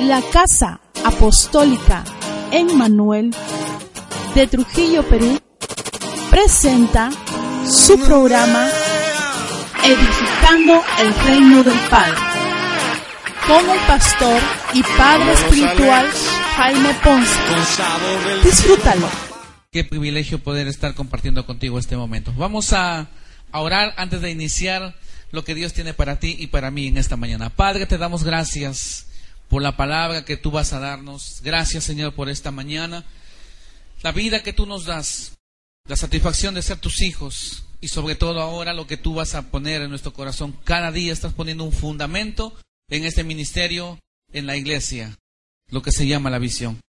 La Casa Apostólica en Manuel de Trujillo, Perú, presenta su programa Edificando el Reino del Padre con el pastor y padre espiritual Jaime Ponce. Disfrútalo. Qué privilegio poder estar compartiendo contigo este momento. Vamos a, a orar antes de iniciar lo que Dios tiene para ti y para mí en esta mañana. Padre, te damos gracias por la palabra que tú vas a darnos. Gracias, Señor, por esta mañana. La vida que tú nos das, la satisfacción de ser tus hijos y sobre todo ahora lo que tú vas a poner en nuestro corazón. Cada día estás poniendo un fundamento en este ministerio, en la iglesia, lo que se llama la visión.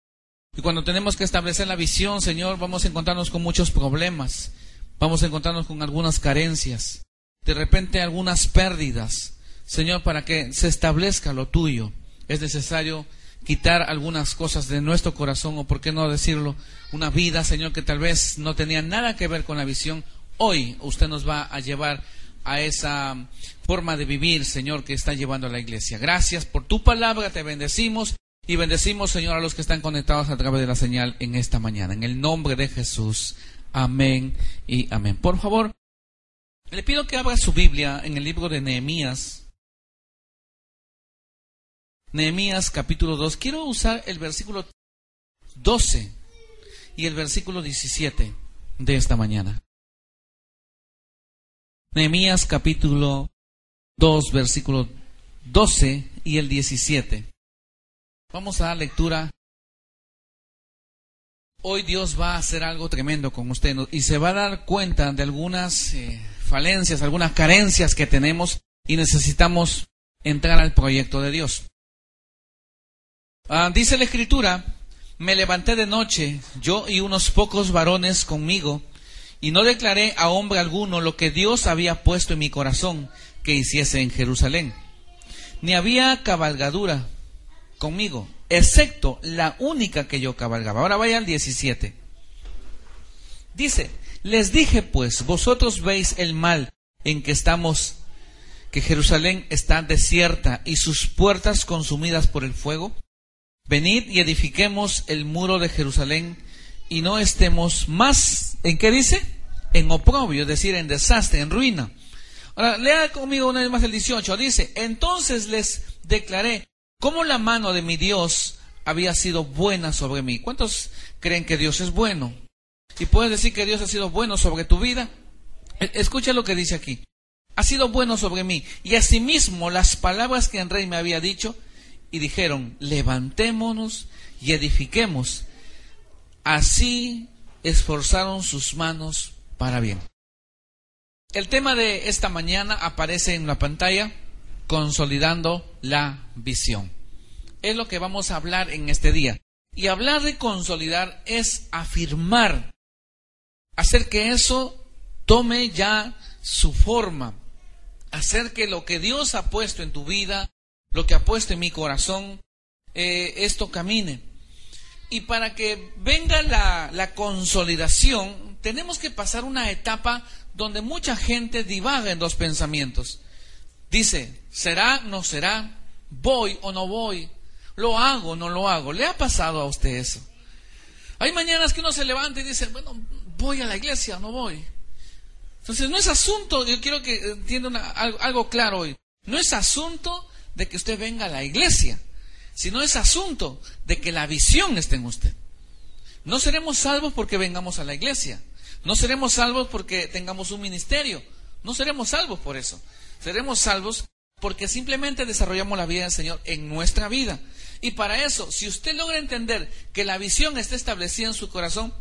Y cuando tenemos que establecer la visión, Señor, vamos a encontrarnos con muchos problemas, vamos a encontrarnos con algunas carencias, de repente algunas pérdidas. Señor, para que se establezca lo tuyo, es necesario quitar algunas cosas de nuestro corazón, o por qué no decirlo, una vida, Señor, que tal vez no tenía nada que ver con la visión. Hoy usted nos va a llevar a esa forma de vivir, Señor, que está llevando a la iglesia. Gracias por tu palabra, te bendecimos y bendecimos, Señor, a los que están conectados a través de la señal en esta mañana. En el nombre de Jesús. Amén y amén. Por favor, le pido que abra su Biblia en el libro de Nehemías. Nehemías capítulo 2. Quiero usar el versículo 12 y el versículo 17 de esta mañana. Nehemías capítulo 2, versículo 12 y el 17. Vamos a dar lectura. Hoy Dios va a hacer algo tremendo con usted y se va a dar cuenta de algunas eh, falencias, algunas carencias que tenemos y necesitamos entrar al proyecto de Dios. Ah, dice la escritura, me levanté de noche, yo y unos pocos varones conmigo, y no declaré a hombre alguno lo que Dios había puesto en mi corazón que hiciese en Jerusalén. Ni había cabalgadura conmigo, excepto la única que yo cabalgaba. Ahora vaya al 17. Dice, les dije pues, vosotros veis el mal en que estamos, que Jerusalén está desierta y sus puertas consumidas por el fuego. Venid y edifiquemos el muro de Jerusalén y no estemos más, ¿en qué dice? En oprobio, es decir, en desastre, en ruina. Ahora, lea conmigo una vez más el 18. Dice, entonces les declaré cómo la mano de mi Dios había sido buena sobre mí. ¿Cuántos creen que Dios es bueno? ¿Y puedes decir que Dios ha sido bueno sobre tu vida? E, escucha lo que dice aquí. Ha sido bueno sobre mí. Y asimismo las palabras que el rey me había dicho, y dijeron, levantémonos y edifiquemos Así esforzaron sus manos para bien. El tema de esta mañana aparece en la pantalla, consolidando la visión. Es lo que vamos a hablar en este día. Y hablar de consolidar es afirmar, hacer que eso tome ya su forma, hacer que lo que Dios ha puesto en tu vida, lo que en mi corazón, eh, esto camine. Y para que venga la, consolidación, tenemos que pasar una etapa donde mucha gente divaga en dos pensamientos. Dice, ¿será, no será? ¿Voy o no voy? ¿Lo hago o no lo hago? ¿Le ha pasado a usted eso? Hay mañanas que uno se levanta y dice, bueno, voy a la iglesia no voy. Entonces, no es asunto, yo quiero que entiendan algo claro hoy, no es asunto de que usted venga a la iglesia sino es asunto de que la visión esté en usted. No seremos salvos porque vengamos a la iglesia, no seremos salvos porque tengamos un ministerio, no seremos salvos por eso. Seremos salvos porque simplemente desarrollamos la vida del Señor en nuestra vida. Y para eso, si usted logra entender que la visión está establecida en su corazón,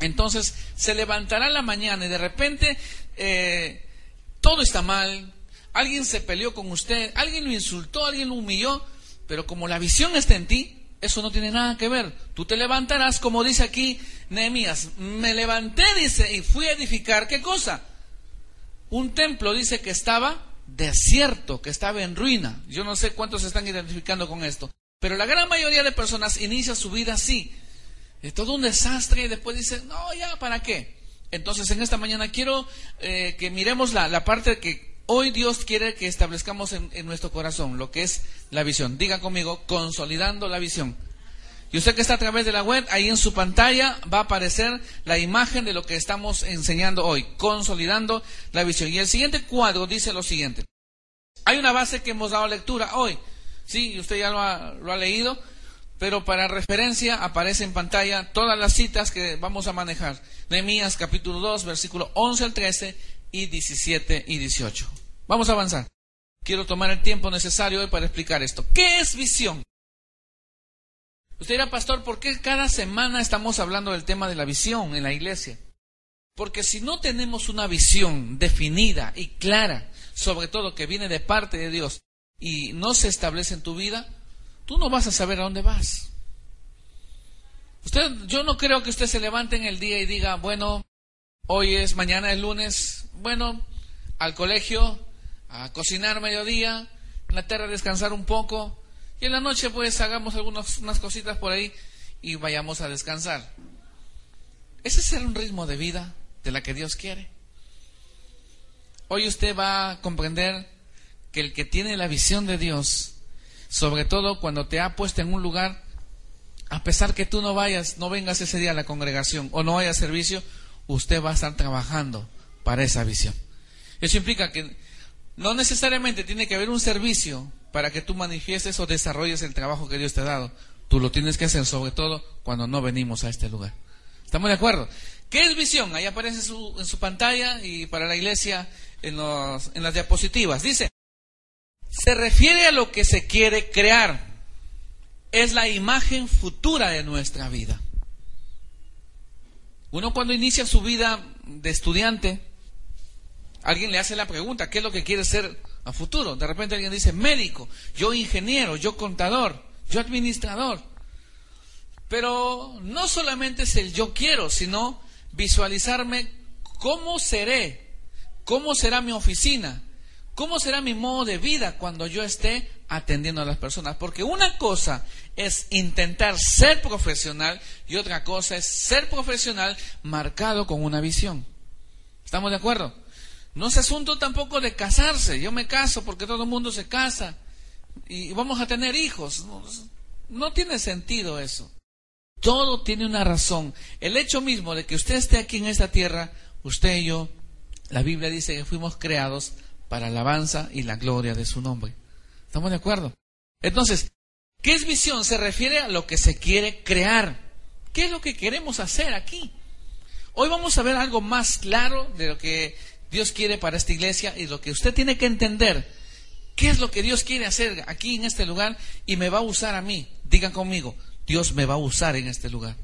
entonces se levantará la mañana y de repente eh, todo está mal, alguien se peleó con usted, alguien lo insultó, alguien lo humilló, pero como la visión está en ti, eso no tiene nada que ver. Tú te levantarás, como dice aquí Nehemías. Me levanté, dice, y fui a edificar. ¿Qué cosa? Un templo, dice, que estaba desierto, que estaba en ruina. Yo no sé cuántos se están identificando con esto. Pero la gran mayoría de personas inicia su vida así. Es todo un desastre y después dice, no, ya, ¿para qué? Entonces en esta mañana quiero eh, que miremos la, la parte que Hoy Dios quiere que establezcamos en, nuestro corazón lo que es la visión. Diga conmigo, consolidando la visión. Y usted que está a través de la web, ahí en su pantalla va a aparecer la imagen de lo que estamos enseñando hoy, consolidando la visión. Y el siguiente cuadro dice lo siguiente. Hay una base que hemos dado lectura hoy. Sí, usted ya lo ha, lo ha leído, pero para referencia aparece en pantalla todas las citas que vamos a manejar. Nehemías capítulo 2, versículo 11 al 13 y 17 y 18. Vamos a avanzar. Quiero tomar el tiempo necesario hoy para explicar esto. ¿Qué es visión? Usted dirá, pastor, ¿por qué cada semana estamos hablando del tema de la visión en la iglesia? Porque si no tenemos una visión definida y clara, sobre todo que viene de parte de Dios, y no se establece en tu vida, tú no vas a saber a dónde vas. Usted, yo no creo que usted se levante en el día y diga, bueno, hoy es, mañana es lunes, bueno, al colegio, a cocinar mediodía, en la a descansar un poco, y en la noche pues hagamos algunas unas cositas por ahí y vayamos a descansar. Ese es un ritmo de vida de la que Dios quiere. Hoy usted va a comprender que el que tiene la visión de Dios, sobre todo cuando te ha puesto en un lugar, a pesar que tú no vayas, no vengas ese día a la congregación o no haya servicio, usted va a estar trabajando para esa visión. Eso implica que no necesariamente tiene que haber un servicio para que tú manifiestes o desarrolles el trabajo que Dios te ha dado. Tú lo tienes que hacer sobre todo cuando no venimos a este lugar. ¿Estamos de acuerdo? ¿Qué es visión? Ahí aparece su, en su pantalla y para la iglesia en, los, en las diapositivas. Dice, se refiere a lo que se quiere crear. Es la imagen futura de nuestra vida. Uno cuando inicia su vida de estudiante, Alguien le hace la pregunta, ¿qué es lo que quiere ser a futuro? De repente alguien dice, médico, yo ingeniero, yo contador, yo administrador. Pero no solamente es el yo quiero, sino visualizarme cómo seré, cómo será mi oficina, cómo será mi modo de vida cuando yo esté atendiendo a las personas. Porque una cosa es intentar ser profesional y otra cosa es ser profesional marcado con una visión. ¿Estamos de acuerdo? No es asunto tampoco de casarse. Yo me caso porque todo el mundo se casa y vamos a tener hijos. No, tiene sentido eso. Todo tiene una razón. El hecho mismo de que usted esté aquí en esta tierra, usted y yo, la Biblia dice que fuimos creados para alabanza y la gloria de su nombre. ¿Estamos de acuerdo? Entonces, ¿qué es visión? Se refiere a lo que se quiere crear. ¿Qué es lo que queremos hacer aquí? Hoy vamos a ver algo más claro de lo que Dios quiere para esta iglesia y lo que usted tiene que entender, ¿qué es lo que Dios quiere hacer aquí en este lugar y me va a usar a mí? Digan conmigo, Dios me va a usar en este lugar.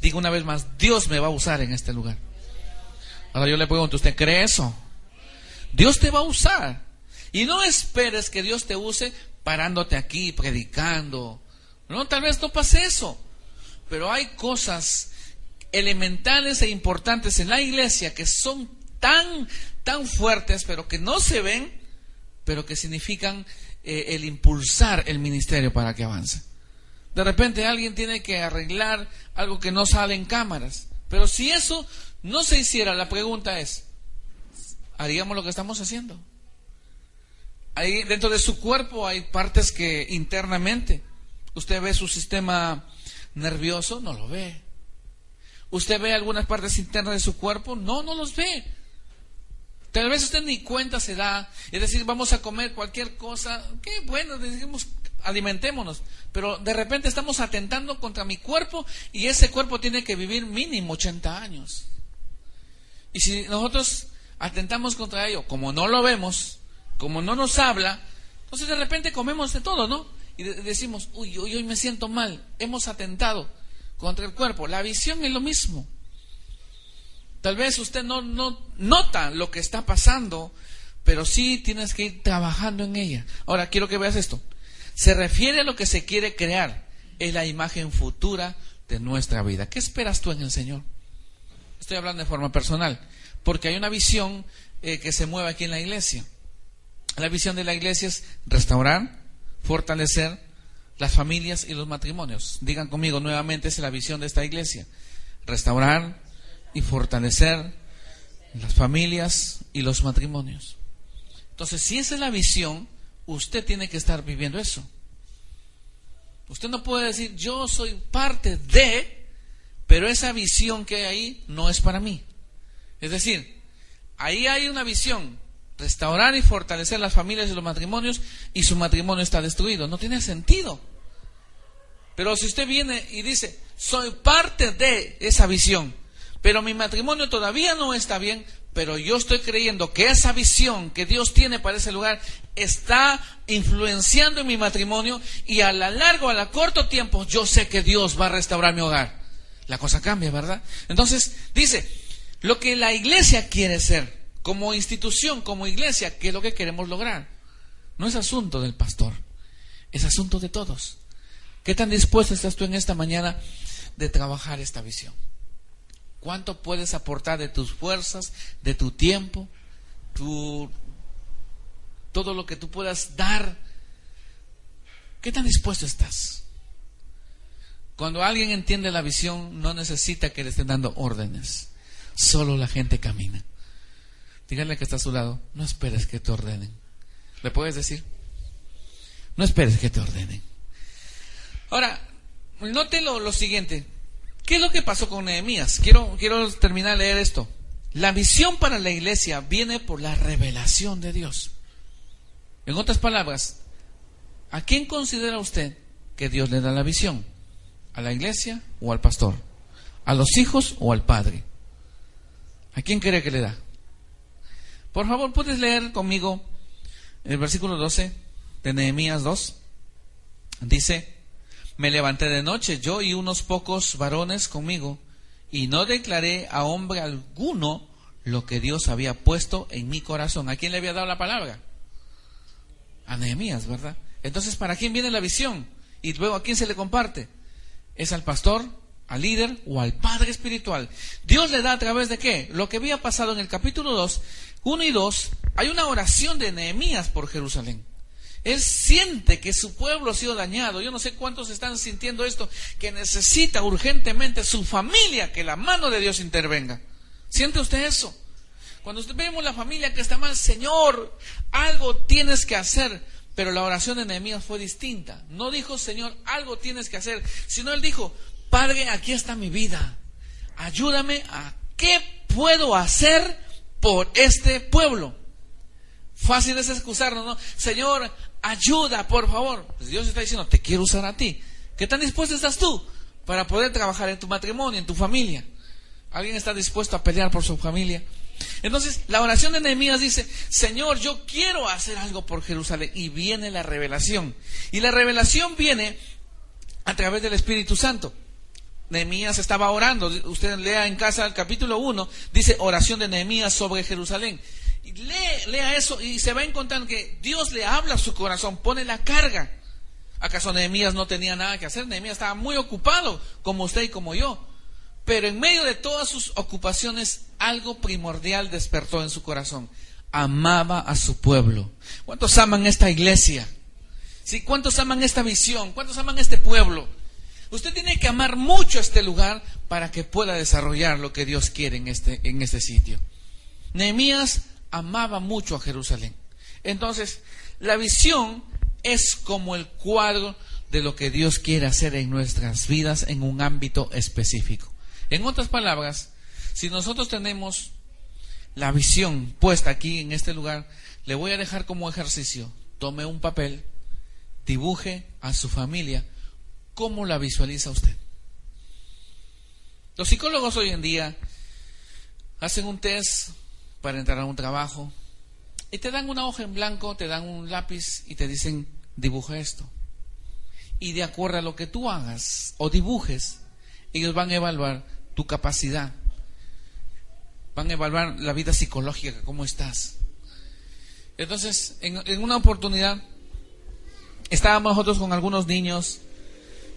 Diga una vez más, Dios me va a usar en este lugar. Ahora yo le pregunto, ¿usted cree eso? Dios te va a usar. Y no esperes que Dios te use parándote aquí, predicando. No, tal vez no pase eso. Pero hay cosas elementales e importantes en la iglesia que son tan, tan fuertes, pero que no se ven, pero que significan eh, el impulsar el ministerio para que avance. De repente alguien tiene que arreglar algo que no sale en cámaras. Pero si eso no se hiciera, la pregunta es, ¿haríamos lo que estamos haciendo? Ahí dentro de su cuerpo hay partes que internamente usted ve su sistema nervioso, no lo ve. Usted ve algunas partes internas de su cuerpo, no, no los ve. Tal vez usted ni cuenta se da. Es decir, vamos a comer cualquier cosa. Qué bueno, decimos, alimentémonos. Pero de repente estamos atentando contra mi cuerpo y ese cuerpo tiene que vivir mínimo 80 años. Y si nosotros atentamos contra ello, como no lo vemos, como no nos habla, entonces de repente comemos de todo, ¿no? Y decimos, uy, hoy, me siento mal, hemos atentado contra el cuerpo. La visión es lo mismo. Tal vez usted no, no nota lo que está pasando, pero sí tienes que ir trabajando en ella. Ahora, quiero que veas esto. Se refiere a lo que se quiere crear. Es la imagen futura de nuestra vida. ¿Qué esperas tú en el Señor? Estoy hablando de forma personal, porque hay una visión eh, que se mueve aquí en la iglesia. La visión de la iglesia es restaurar, fortalecer las familias y los matrimonios. Digan conmigo nuevamente, es la visión de esta iglesia. Restaurar, y fortalecer las familias y los matrimonios. Entonces, si esa es la visión, usted tiene que estar viviendo eso. Usted no puede decir, yo soy parte de, pero esa visión que hay ahí no es para mí. Es decir, ahí hay una visión, restaurar y fortalecer las familias y los matrimonios, y su matrimonio está destruido. No tiene sentido. Pero si usted viene y dice, soy parte de esa visión, pero mi matrimonio todavía no está bien, pero yo estoy creyendo que esa visión que Dios tiene para ese lugar está influenciando en mi matrimonio y a la largo, a la corto tiempo, yo sé que Dios va a restaurar mi hogar. La cosa cambia, ¿verdad? Entonces, dice, lo que la iglesia quiere ser, como institución, como iglesia, ¿qué es lo que queremos lograr? No es asunto del pastor, es asunto de todos. ¿Qué tan dispuesto estás tú en esta mañana de trabajar esta visión? ¿Cuánto puedes aportar de tus fuerzas, de tu tiempo, tu, todo lo que tú puedas dar? ¿Qué tan dispuesto estás? Cuando alguien entiende la visión, no necesita que le estén dando órdenes. Solo la gente camina. Dígale que está a su lado, no esperes que te ordenen. ¿Le puedes decir? No esperes que te ordenen. Ahora, note lo siguiente. ¿Qué es lo que pasó con Nehemías? Quiero, quiero terminar de leer esto. La visión para la iglesia viene por la revelación de Dios. En otras palabras, ¿a quién considera usted que Dios le da la visión? ¿A la iglesia o al pastor? ¿A los hijos o al padre? ¿A quién cree que le da? Por favor, ¿puedes leer conmigo el versículo 12 de Nehemías 2? Dice, me levanté de noche, yo y unos pocos varones conmigo, y no declaré a hombre alguno lo que Dios había puesto en mi corazón. ¿A quién le había dado la palabra? A Nehemías, ¿verdad? Entonces, ¿para quién viene la visión? Y luego, ¿a quién se le comparte? ¿Es al pastor, al líder o al padre espiritual? Dios le da a través de qué? Lo que había pasado en el capítulo 2, 1 y 2, hay una oración de Nehemías por Jerusalén. Él siente que su pueblo ha sido dañado. Yo no sé cuántos están sintiendo esto, que necesita urgentemente su familia que la mano de Dios intervenga. ¿Siente usted eso? Cuando vemos la familia que está mal, Señor, algo tienes que hacer. Pero la oración de Nehemías fue distinta. No dijo, Señor, algo tienes que hacer, sino él dijo, Padre, aquí está mi vida. Ayúdame a qué puedo hacer por este pueblo. Fácil es excusarnos, ¿no? Señor, ayuda, por favor. Pues Dios está diciendo, te quiero usar a ti. ¿Qué tan dispuesto estás tú para poder trabajar en tu matrimonio, en tu familia? ¿Alguien está dispuesto a pelear por su familia? Entonces, la oración de Nehemías dice, Señor, yo quiero hacer algo por Jerusalén. Y viene la revelación. Y la revelación viene a través del Espíritu Santo. Nehemías estaba orando. Usted lea en casa el capítulo 1, dice oración de Nehemías sobre Jerusalén lee, lea eso y se va a encontrar que Dios le habla a su corazón, pone la carga. ¿Acaso Nehemías no tenía nada que hacer? Nehemías estaba muy ocupado, como usted y como yo. Pero en medio de todas sus ocupaciones, algo primordial despertó en su corazón. Amaba a su pueblo. ¿Cuántos aman esta iglesia? ¿Sí? ¿Cuántos aman esta visión? ¿Cuántos aman este pueblo? Usted tiene que amar mucho este lugar para que pueda desarrollar lo que Dios quiere en este, en este sitio. Nehemías amaba mucho a Jerusalén. Entonces, la visión es como el cuadro de lo que Dios quiere hacer en nuestras vidas en un ámbito específico. En otras palabras, si nosotros tenemos la visión puesta aquí en este lugar, le voy a dejar como ejercicio. Tome un papel, dibuje a su familia cómo la visualiza usted. Los psicólogos hoy en día hacen un test para entrar a un trabajo. Y te dan una hoja en blanco, te dan un lápiz y te dicen, dibuja esto. Y de acuerdo a lo que tú hagas o dibujes, ellos van a evaluar tu capacidad. Van a evaluar la vida psicológica, cómo estás. Entonces, en, una oportunidad, estábamos nosotros con algunos niños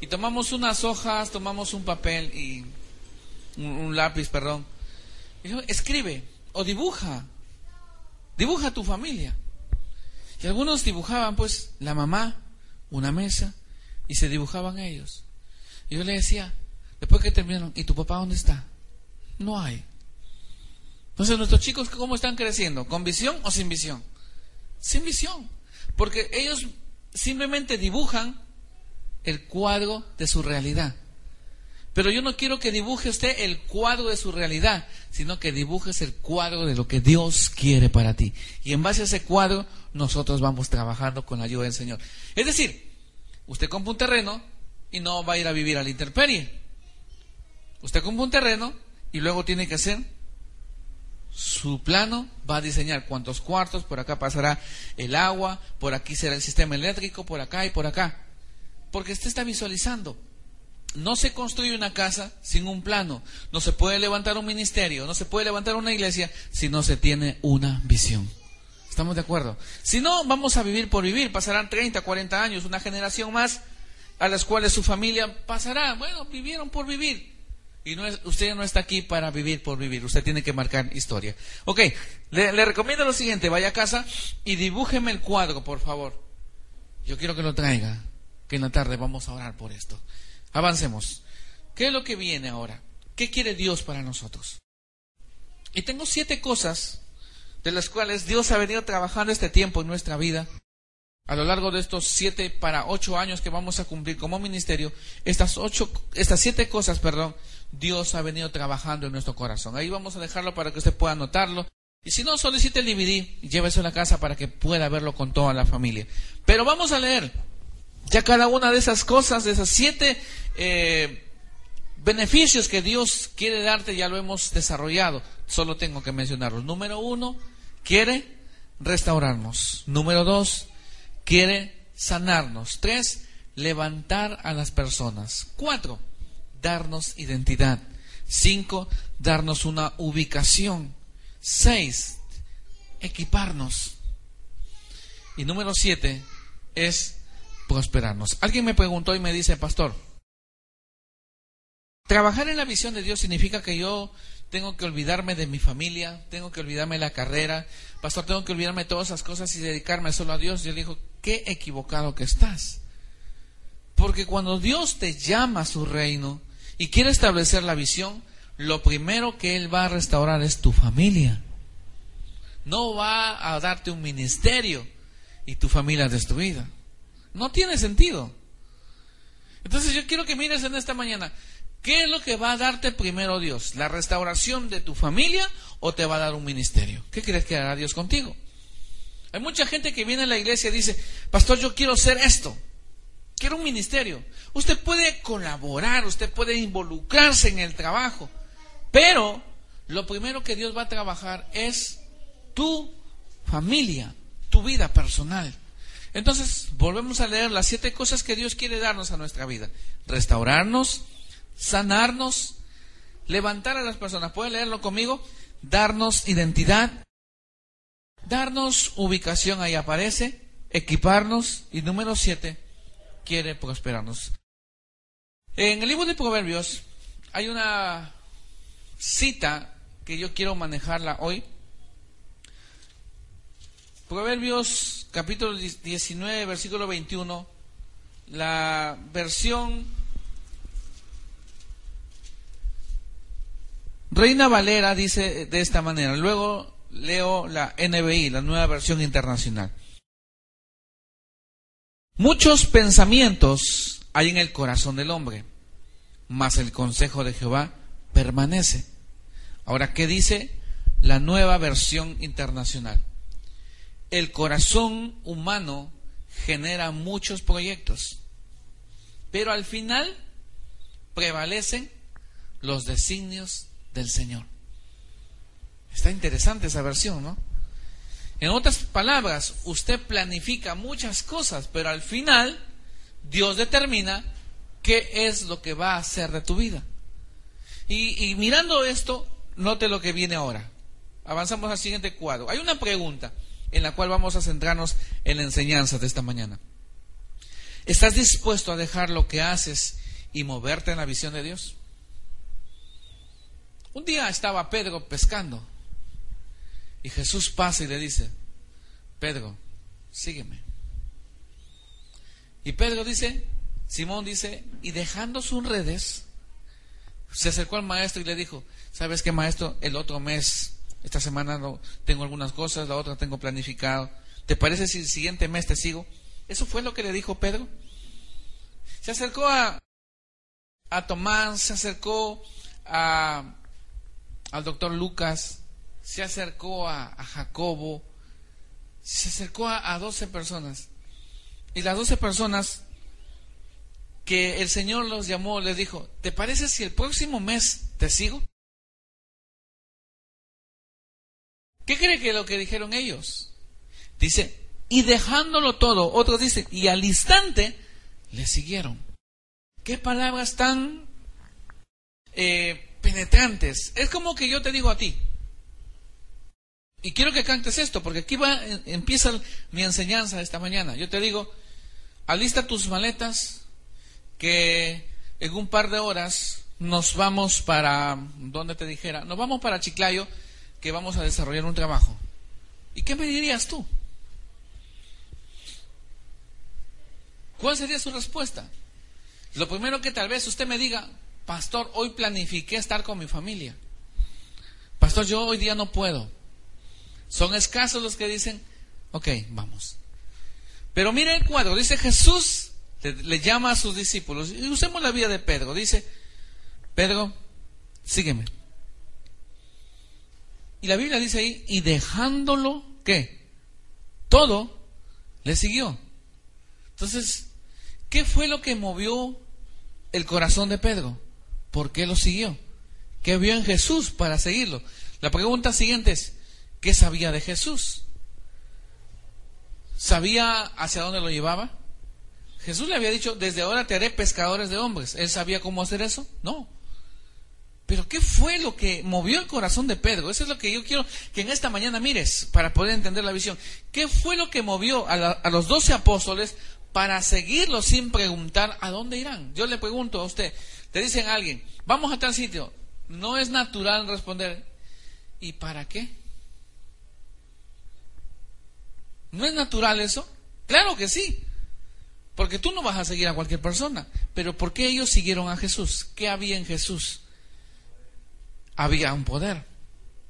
y tomamos unas hojas, tomamos un papel y un, lápiz, perdón. Y escribe o dibuja, dibuja tu familia. Y algunos dibujaban pues la mamá, una mesa, y se dibujaban ellos. Y yo le decía, después que terminaron, ¿y tu papá dónde está? No hay. Entonces nuestros chicos, ¿cómo están creciendo? ¿Con visión o sin visión? sin visión. Porque ellos simplemente dibujan el cuadro de su realidad. Pero yo no quiero que dibuje usted el cuadro de su realidad, sino que dibujes el cuadro de lo que Dios quiere para ti. Y en base a ese cuadro, nosotros vamos trabajando con la ayuda del Señor. Es decir, usted compra un terreno y no va a ir a vivir a la intemperie. Usted compra un terreno y luego tiene que hacer su plano, va a diseñar cuántos cuartos, por acá pasará el agua, por aquí será el sistema eléctrico, por acá y por acá. Porque usted está visualizando. No se construye una casa sin un plano, no se puede levantar un ministerio, no se puede levantar una iglesia si no se tiene una visión. ¿Estamos de acuerdo? Si no, vamos a vivir por vivir, pasarán 30, 40 años, una generación más, a las cuales su familia pasará. Bueno, vivieron por vivir. Y no es, usted no está aquí para vivir por vivir, usted tiene que marcar historia. Ok, le, le, recomiendo lo siguiente, vaya a casa y dibújeme el cuadro, por favor. Yo quiero que lo traiga, que en la tarde vamos a orar por esto. Avancemos. ¿Qué es lo que viene ahora? ¿Qué quiere Dios para nosotros? Y tengo siete cosas de las cuales Dios ha venido trabajando este tiempo en nuestra vida a lo largo de estos siete para ocho años que vamos a cumplir como ministerio, estas ocho, estas siete cosas, perdón, Dios ha venido trabajando en nuestro corazón. Ahí vamos a dejarlo para que usted pueda anotarlo. Y si no, solicite el DVD y llévese a la casa para que pueda verlo con toda la familia. Pero vamos a leer ya cada una de esas cosas, de esas siete eh, beneficios que Dios quiere darte, ya lo hemos desarrollado. Solo tengo que mencionarlos. Número uno, quiere restaurarnos. Número dos, quiere sanarnos. Tres, levantar a las personas. Cuatro, darnos identidad. Cinco, darnos una ubicación. Seis, equiparnos. Y número siete es prosperarnos. Alguien me preguntó y me dice, pastor, trabajar en la visión de Dios significa que yo tengo que olvidarme de mi familia, tengo que olvidarme de la carrera, pastor, tengo que olvidarme de todas esas cosas y dedicarme solo a Dios. Yo le digo, qué equivocado que estás. Porque cuando Dios te llama a su reino y quiere establecer la visión, lo primero que Él va a restaurar es tu familia. No va a darte un ministerio y tu familia destruida. No tiene sentido. Entonces yo quiero que mires en esta mañana, ¿qué es lo que va a darte primero Dios? ¿La restauración de tu familia o te va a dar un ministerio? ¿Qué crees que hará Dios contigo? Hay mucha gente que viene a la iglesia y dice, pastor, yo quiero ser esto, quiero un ministerio. Usted puede colaborar, usted puede involucrarse en el trabajo, pero lo primero que Dios va a trabajar es tu familia, tu vida personal. Entonces, volvemos a leer las siete cosas que Dios quiere darnos a nuestra vida. Restaurarnos, sanarnos, levantar a las personas. ¿Puede leerlo conmigo? Darnos identidad, darnos ubicación, ahí aparece, equiparnos y número siete, quiere prosperarnos. En el libro de Proverbios hay una cita que yo quiero manejarla hoy. Proverbios capítulo 19, versículo 21, la versión Reina Valera dice de esta manera, luego leo la NBI, la nueva versión internacional. Muchos pensamientos hay en el corazón del hombre, mas el consejo de Jehová permanece. Ahora, ¿qué dice la nueva versión internacional? El corazón humano genera muchos proyectos, pero al final prevalecen los designios del Señor. Está interesante esa versión, ¿no? En otras palabras, usted planifica muchas cosas, pero al final Dios determina qué es lo que va a hacer de tu vida. Y, mirando esto, note lo que viene ahora. Avanzamos al siguiente cuadro. Hay una pregunta en la cual vamos a centrarnos en la enseñanza de esta mañana. ¿Estás dispuesto a dejar lo que haces y moverte en la visión de Dios? Un día estaba Pedro pescando y Jesús pasa y le dice, Pedro, sígueme. Y Pedro dice, Simón dice, y dejando sus redes, se acercó al maestro y le dijo, ¿sabes qué maestro? El otro mes, esta semana no, tengo algunas cosas, la otra tengo planificado, ¿te parece si el siguiente mes te sigo? Eso fue lo que le dijo Pedro. Se acercó a, a Tomás, se acercó a, al doctor Lucas, se acercó a, Jacobo, se acercó a, a 12 personas. Y las 12 personas que el Señor los llamó, les dijo, ¿te parece si el próximo mes te sigo? ¿Qué cree que lo que dijeron ellos? Dice, y dejándolo todo, otros dicen, y al instante le siguieron. ¿Qué palabras tan eh, penetrantes? Es como que yo te digo a ti, y quiero que cantes esto, porque aquí va, empieza mi enseñanza esta mañana. Yo te digo, alista tus maletas, que en un par de horas nos vamos para, ¿dónde te dijera? Nos vamos para Chiclayo, que vamos a desarrollar un trabajo. ¿Y qué me dirías tú? ¿Cuál sería su respuesta? Lo primero que tal vez usted me diga, pastor, hoy planifiqué estar con mi familia. Pastor, yo hoy día no puedo. Son escasos los que dicen, ok, vamos. Pero mire el cuadro, dice Jesús, le, llama a sus discípulos, y usemos la vida de Pedro, dice, Pedro, sígueme. Y la Biblia dice ahí, y dejándolo, ¿qué? Todo, le siguió. Entonces, ¿qué fue lo que movió el corazón de Pedro? ¿Por qué lo siguió? ¿Qué vio en Jesús para seguirlo? La pregunta siguiente es, ¿qué sabía de Jesús? ¿Sabía hacia dónde lo llevaba? Jesús le había dicho, desde ahora te haré pescadores de hombres. ¿Él sabía cómo hacer eso? No. Pero ¿qué fue lo que movió el corazón de Pedro? Eso es lo que yo quiero que en esta mañana mires para poder entender la visión. ¿Qué fue lo que movió a, los doce apóstoles para seguirlo sin preguntar a dónde irán? Yo le pregunto a usted, te dicen a alguien, vamos a tal sitio. No es natural responder, ¿y para qué? ¿No es natural eso? Claro que sí. Porque tú no vas a seguir a cualquier persona. Pero ¿por qué ellos siguieron a Jesús? ¿Qué había en Jesús? Había un poder.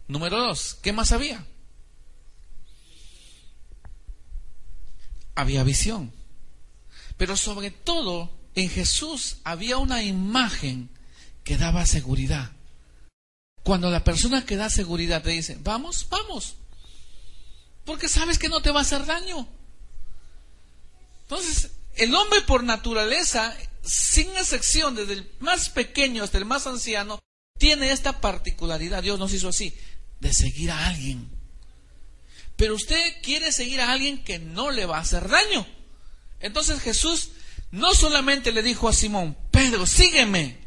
Número dos, ¿qué más había? Había visión. Pero sobre todo, en Jesús había una imagen que daba seguridad. Cuando la persona que da seguridad te dice, vamos, vamos, porque sabes que no te va a hacer daño. Entonces, el hombre por naturaleza, sin excepción, desde el más pequeño hasta el más anciano, tiene esta particularidad, Dios nos hizo así, de seguir a alguien. Pero usted quiere seguir a alguien que no le va a hacer daño. Entonces Jesús no solamente le dijo a Simón, Pedro, sígueme,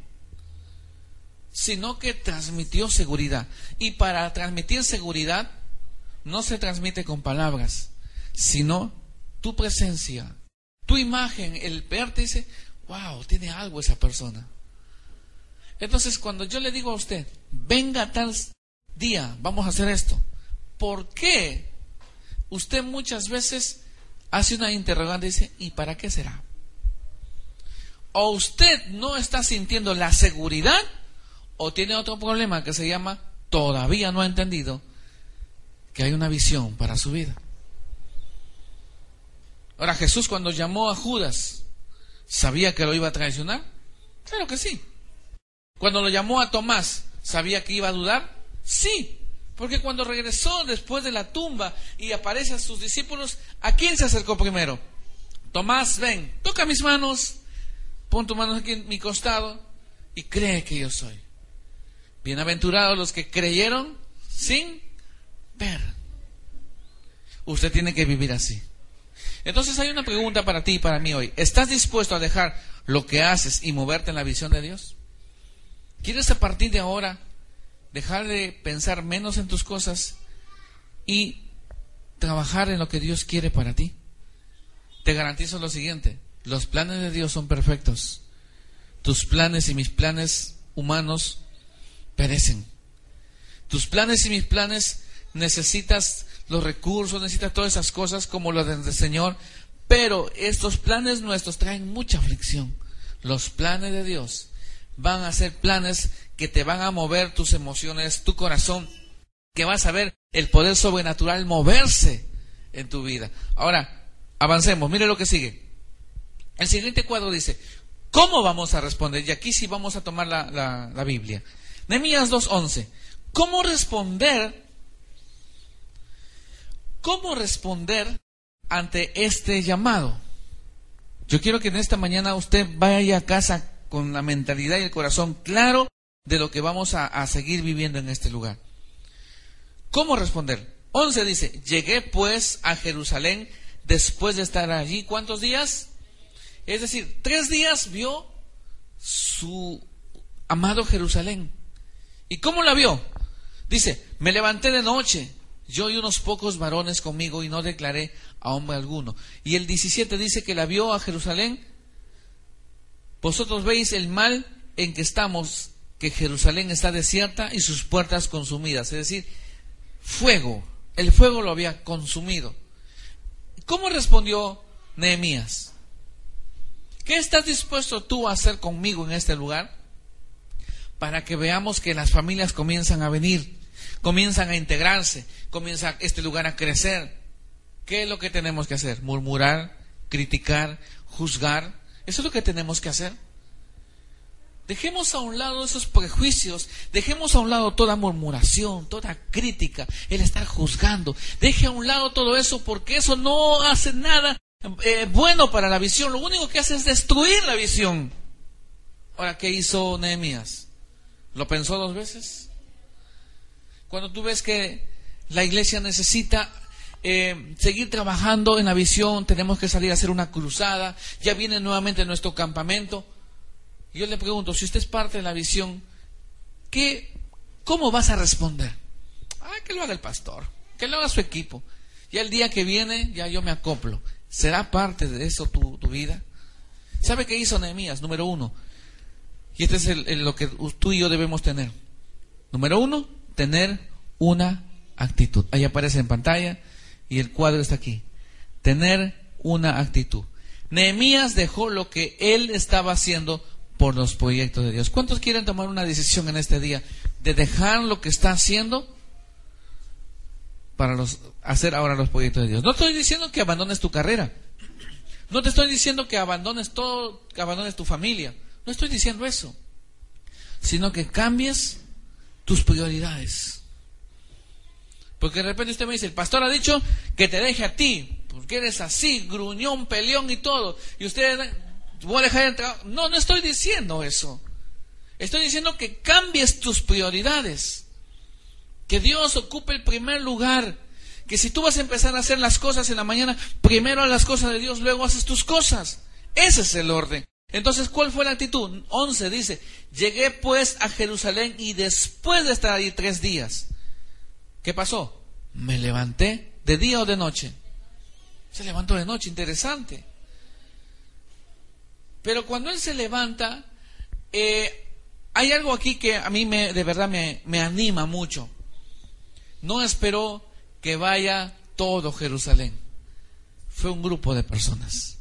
sino que transmitió seguridad. Y para transmitir seguridad no se transmite con palabras, sino tu presencia, tu imagen, el verte dice, wow, tiene algo esa persona. Entonces, cuando yo le digo a usted, venga tal día, vamos a hacer esto, ¿por qué usted muchas veces hace una interrogante y dice, ¿y para qué será? O usted no está sintiendo la seguridad o tiene otro problema que se llama, todavía no ha entendido que hay una visión para su vida. Ahora Jesús cuando llamó a Judas, ¿sabía que lo iba a traicionar? Claro que sí. Cuando lo llamó a Tomás, ¿sabía que iba a dudar? Sí, porque cuando regresó después de la tumba y aparece a sus discípulos, ¿a quién se acercó primero? Tomás, ven, toca mis manos, pon tus manos aquí en mi costado y cree que yo soy. Bienaventurados los que creyeron sin ver. Usted tiene que vivir así. Entonces hay una pregunta para ti y para mí hoy. ¿Estás dispuesto a dejar lo que haces y moverte en la visión de Dios? ¿Quieres a partir de ahora dejar de pensar menos en tus cosas y trabajar en lo que Dios quiere para ti? Te garantizo lo siguiente, los planes de Dios son perfectos. Tus planes y mis planes humanos perecen. Tus planes y mis planes necesitas los recursos, necesitas todas esas cosas como los del Señor, pero estos planes nuestros traen mucha aflicción. Los planes de Dios van a ser planes que te van a mover tus emociones, tu corazón, que vas a ver el poder sobrenatural moverse en tu vida. Ahora, avancemos, mire lo que sigue. El siguiente cuadro dice, ¿cómo vamos a responder? Y aquí sí vamos a tomar la, la, la Biblia. Nehemías 2.11. ¿Cómo responder? ¿Cómo responder ante este llamado? Yo quiero que en esta mañana usted vaya a casa con la mentalidad y el corazón claro de lo que vamos a, seguir viviendo en este lugar. ¿Cómo responder? 11 dice, llegué pues a Jerusalén después de estar allí, ¿cuántos días? Es decir, tres días vio su amado Jerusalén. ¿Y cómo la vio? Dice, me levanté de noche, yo y unos pocos varones conmigo y no declaré a hombre alguno. Y el 17 dice que la vio a Jerusalén. Vosotros veis el mal en que estamos, que Jerusalén está desierta y sus puertas consumidas. Es decir, fuego. El fuego lo había consumido. ¿Cómo respondió Nehemías? ¿Qué estás dispuesto tú a hacer conmigo en este lugar? Para que veamos que las familias comienzan a venir, comienzan a integrarse, comienza este lugar a crecer. ¿Qué es lo que tenemos que hacer? Murmurar, criticar, juzgar. Eso es lo que tenemos que hacer. Dejemos a un lado esos prejuicios, dejemos a un lado toda murmuración, toda crítica, el estar juzgando. Deje a un lado todo eso porque eso no hace nada eh, bueno para la visión. Lo único que hace es destruir la visión. Ahora, ¿qué hizo Nehemías? ¿Lo pensó dos veces? Cuando tú ves que la iglesia necesita eh, seguir trabajando en la visión, tenemos que salir a hacer una cruzada, ya viene nuevamente nuestro campamento. Yo le pregunto, si usted es parte de la visión, ¿qué, ¿cómo vas a responder? Ah, que lo haga el pastor, que lo haga su equipo. Ya el día que viene, ya yo me acoplo. ¿Será parte de eso tu, vida? ¿Sabe qué hizo Nehemías? Número uno. Y este es lo que tú y yo debemos tener. Número uno, tener una actitud. Ahí aparece en pantalla y el cuadro está aquí. Tener una actitud. Nehemías dejó lo que él estaba haciendo por los proyectos de Dios. ¿Cuántos quieren tomar una decisión en este día de dejar lo que está haciendo para los, hacer ahora los proyectos de Dios? No estoy diciendo que abandones tu carrera. No te estoy diciendo que abandones todo, que abandones tu familia. No estoy diciendo eso. Sino que cambies tus prioridades. Porque de repente usted me dice, el pastor ha dicho que te deje a ti, porque eres así, gruñón, peleón y todo. Y usted voy a dejar entrar. No, no estoy diciendo eso. Estoy diciendo que cambies tus prioridades. Que Dios ocupe el primer lugar. Que si tú vas a empezar a hacer las cosas en la mañana, primero las cosas de Dios, luego haces tus cosas. Ese es el orden. Entonces, ¿cuál fue la actitud? 11 dice, llegué pues a Jerusalén y después de estar ahí tres días, ¿qué pasó? Me levanté de día o de noche. Se levantó de noche, interesante. Pero cuando él se levanta, eh, hay algo aquí que a mí me, de verdad me, me anima mucho. No esperó que vaya todo Jerusalén. Fue un grupo de personas.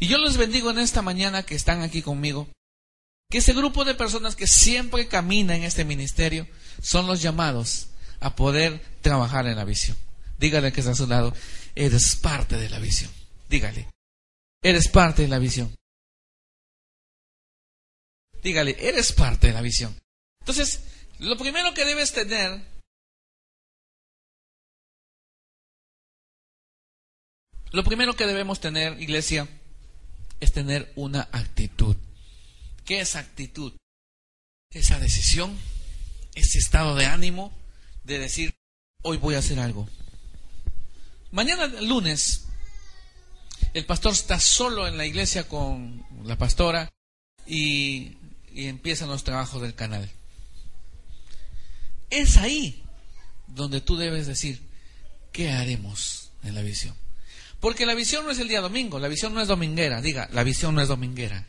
Y yo les bendigo en esta mañana que están aquí conmigo, que ese grupo de personas que siempre camina en este ministerio son los llamados a poder trabajar en la visión. Dígale que está a su lado, eres parte de la visión. Dígale, eres parte de la visión. Dígale, eres parte de la visión. Entonces, lo primero que debes tener Lo primero que debemos tener, iglesia, es tener una actitud. ¿Qué es actitud? Esa decisión, ese estado de ánimo de decir, hoy voy a hacer algo. Mañana lunes, el pastor está solo en la iglesia con la pastora y empiezan los trabajos del canal. Es ahí donde tú debes decir, ¿qué haremos en la visión? Porque la visión no es el día domingo, la visión no es dominguera, diga, la visión no es dominguera.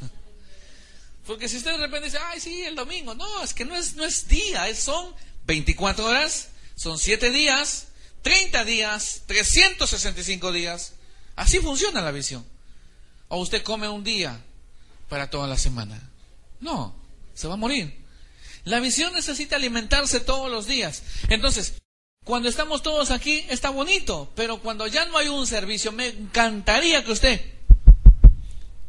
Porque si usted de repente dice, ay, sí, el domingo, no, es que no es, no es día, son 24 horas, son 7 días, 30 días, 365 días. Así funciona la visión. O usted come un día para toda la semana. No, se va a morir. La visión necesita alimentarse todos los días. Entonces, Cuando estamos todos aquí está bonito, pero cuando ya no hay un servicio, me encantaría que usted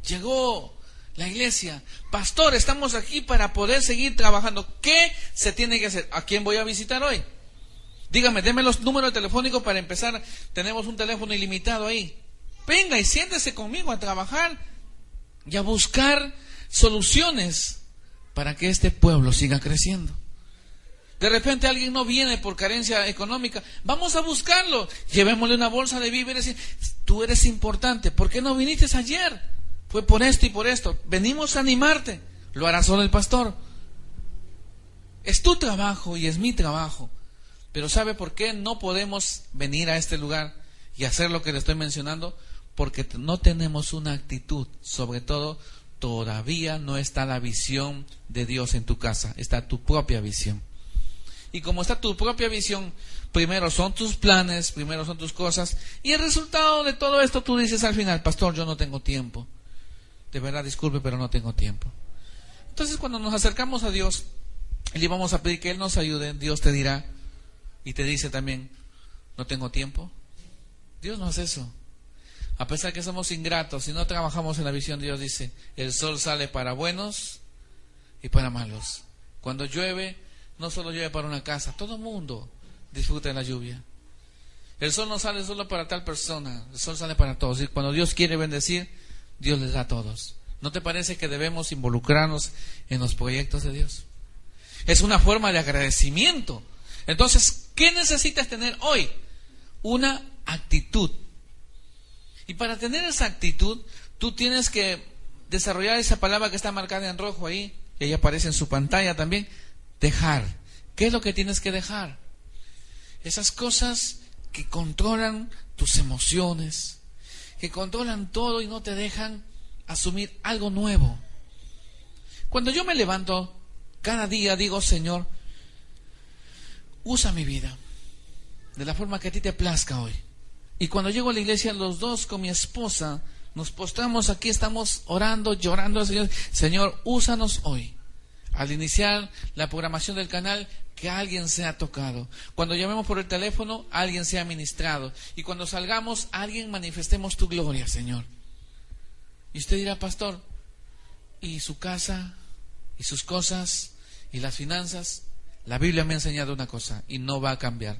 llegó la iglesia, pastor, estamos aquí para poder seguir trabajando. ¿Qué se tiene que hacer? ¿A quién voy a visitar hoy? Dígame, déme los números telefónicos para empezar. Tenemos un teléfono ilimitado ahí. Venga y siéntese conmigo a trabajar y a buscar soluciones para que este pueblo siga creciendo. De repente alguien no viene por carencia económica. Vamos a buscarlo. Llevémosle una bolsa de víveres. Tú eres importante. ¿Por qué no viniste ayer? Fue por esto y por esto. Venimos a animarte. Lo hará solo el pastor. Es tu trabajo y es mi trabajo. Pero ¿sabe por qué no podemos venir a este lugar y hacer lo que le estoy mencionando? Porque no tenemos una actitud. Sobre todo, todavía no está la visión de Dios en tu casa. Está tu propia visión. Y como está tu propia visión, primero son tus planes, primero son tus cosas, y el resultado de todo esto tú dices al final, pastor, yo no tengo tiempo. De verdad, disculpe, pero no tengo tiempo. Entonces cuando nos acercamos a Dios y le vamos a pedir que Él nos ayude, Dios te dirá y te dice también, no tengo tiempo. Dios no hace eso. A pesar que somos ingratos, si no trabajamos en la visión, Dios dice, el sol sale para buenos y para malos. Cuando llueve, no solo llueve para una casa, todo mundo disfruta de la lluvia. El sol no sale solo para tal persona, el sol sale para todos. Y cuando Dios quiere bendecir, Dios les da a todos. ¿No te parece que debemos involucrarnos en los proyectos de Dios? Es una forma de agradecimiento. Entonces, ¿qué necesitas tener hoy? Una actitud. Y para tener esa actitud, tú tienes que desarrollar esa palabra que está marcada en rojo ahí, y ahí aparece en su pantalla también, dejar. ¿Qué es lo que tienes que dejar? Esas cosas que controlan tus emociones, que controlan todo y no te dejan asumir algo nuevo. Cuando yo me levanto cada día digo, Señor, usa mi vida de la forma que a ti te plazca hoy. Y cuando llego a la iglesia, los dos con mi esposa, nos postramos aquí, estamos orando, llorando al Señor. Señor, úsanos hoy al iniciar la programación del canal, que alguien sea tocado. Cuando llamemos por el teléfono, alguien sea ministrado. Y cuando salgamos, alguien manifestemos tu gloria, Señor. Y usted dirá, pastor, ¿y su casa? ¿Y sus cosas? ¿Y las finanzas? La Biblia me ha enseñado una cosa y no va a cambiar.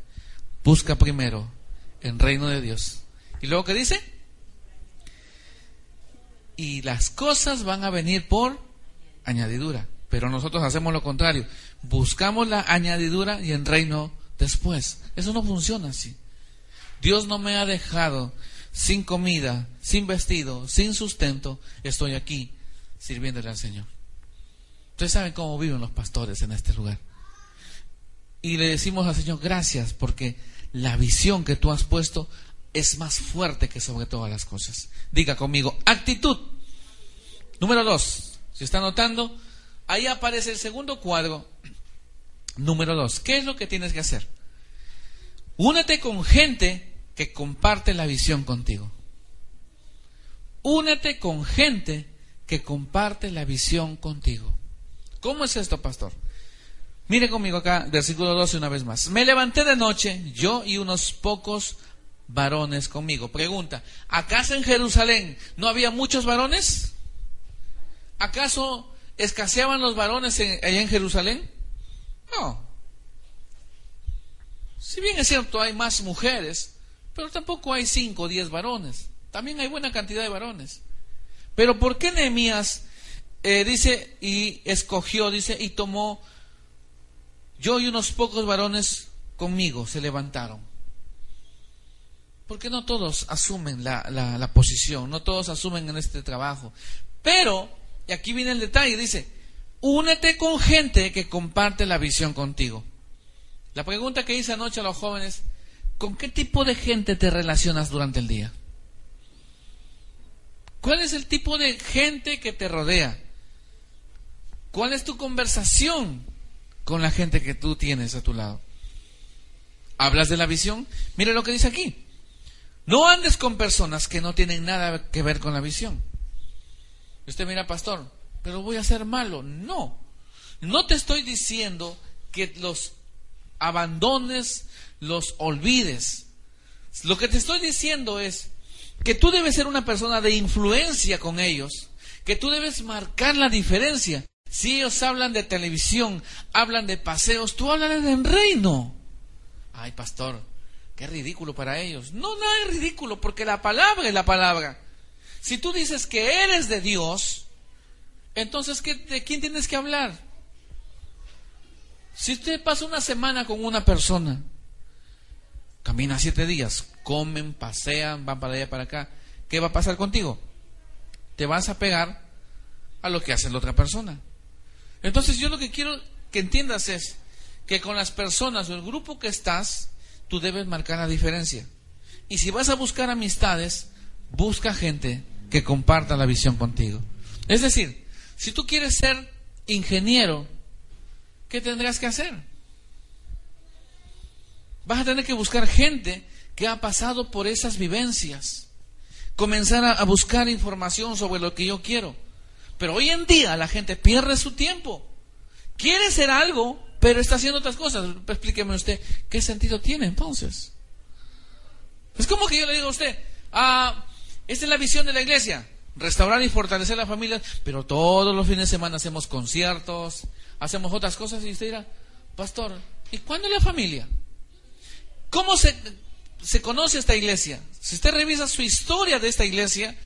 Busca primero el reino de Dios. ¿Y luego qué dice? Y las cosas van a venir por añadidura. Pero nosotros hacemos lo contrario. Buscamos la añadidura y el reino después. Eso no funciona así. Dios no me ha dejado sin comida, sin vestido, sin sustento. Estoy aquí sirviéndole al Señor. Ustedes saben cómo viven los pastores en este lugar. Y le decimos al Señor, gracias, porque la visión que tú has puesto es más fuerte que sobre todas las cosas. Diga conmigo, actitud. Número dos, si está notando, Ahí aparece el segundo cuadro, número dos. ¿Qué es lo que tienes que hacer? Únete con gente que comparte la visión contigo. Únete con gente que comparte la visión contigo. ¿Cómo es esto, pastor? Mire conmigo acá, versículo 12 una vez más. Me levanté de noche, yo y unos pocos varones conmigo. Pregunta, ¿acaso en Jerusalén no había muchos varones? ¿Acaso ¿Escaseaban los varones allá en Jerusalén? No. Bien es cierto, hay más mujeres, pero tampoco hay cinco o diez varones. También hay buena cantidad de varones. Pero ¿por qué Nehemías eh, dice y escogió, dice, y tomó yo y unos pocos varones conmigo se levantaron? Porque no todos asumen la, la posición, no todos asumen en este trabajo. Pero y aquí viene el detalle, dice, únete con gente que comparte la visión contigo. La pregunta que hice anoche a los jóvenes, ¿con qué tipo de gente te relacionas durante el día? ¿Cuál es el tipo de gente que te rodea? ¿Cuál es tu conversación con la gente que tú tienes a tu lado? ¿Hablas de la visión? Mire lo que dice aquí. No andes con personas que no tienen nada que ver con la visión. Usted mira, pastor, pero voy a ser malo. No, no te estoy diciendo que los abandones, los olvides. Lo que te estoy diciendo es que tú debes ser una persona de influencia con ellos, que tú debes marcar la diferencia. Si ellos hablan de televisión, hablan de paseos, tú hablas del reino. Ay, pastor, qué ridículo para ellos. No, no es ridículo, porque la palabra es la palabra. Si tú dices que eres de Dios, entonces ¿de quién tienes que hablar? Si usted pasa una semana con una persona, camina siete días, comen, pasean, van para allá para acá, ¿qué va a pasar contigo? Te vas a pegar a lo que hace la otra persona. Entonces yo lo que quiero que entiendas es que con las personas o el grupo que estás, tú debes marcar la diferencia. Y si vas a buscar amistades, busca gente que comparta la visión contigo. Es decir, si tú quieres ser ingeniero, ¿qué tendrás que hacer? Vas a tener que buscar gente que ha pasado por esas vivencias. Comenzar a, buscar información sobre lo que yo quiero. Pero hoy en día la gente pierde su tiempo. Quiere ser algo, pero está haciendo otras cosas. Explíqueme usted, ¿qué sentido tiene entonces? Es como que yo le digo a usted, ah, esta es la visión de la iglesia, restaurar y fortalecer la familia, pero todos los fines de semana hacemos conciertos, hacemos otras cosas y usted dirá, pastor, ¿y cuándo la familia? ¿Cómo se, se conoce esta iglesia? Si usted revisa su historia de esta iglesia,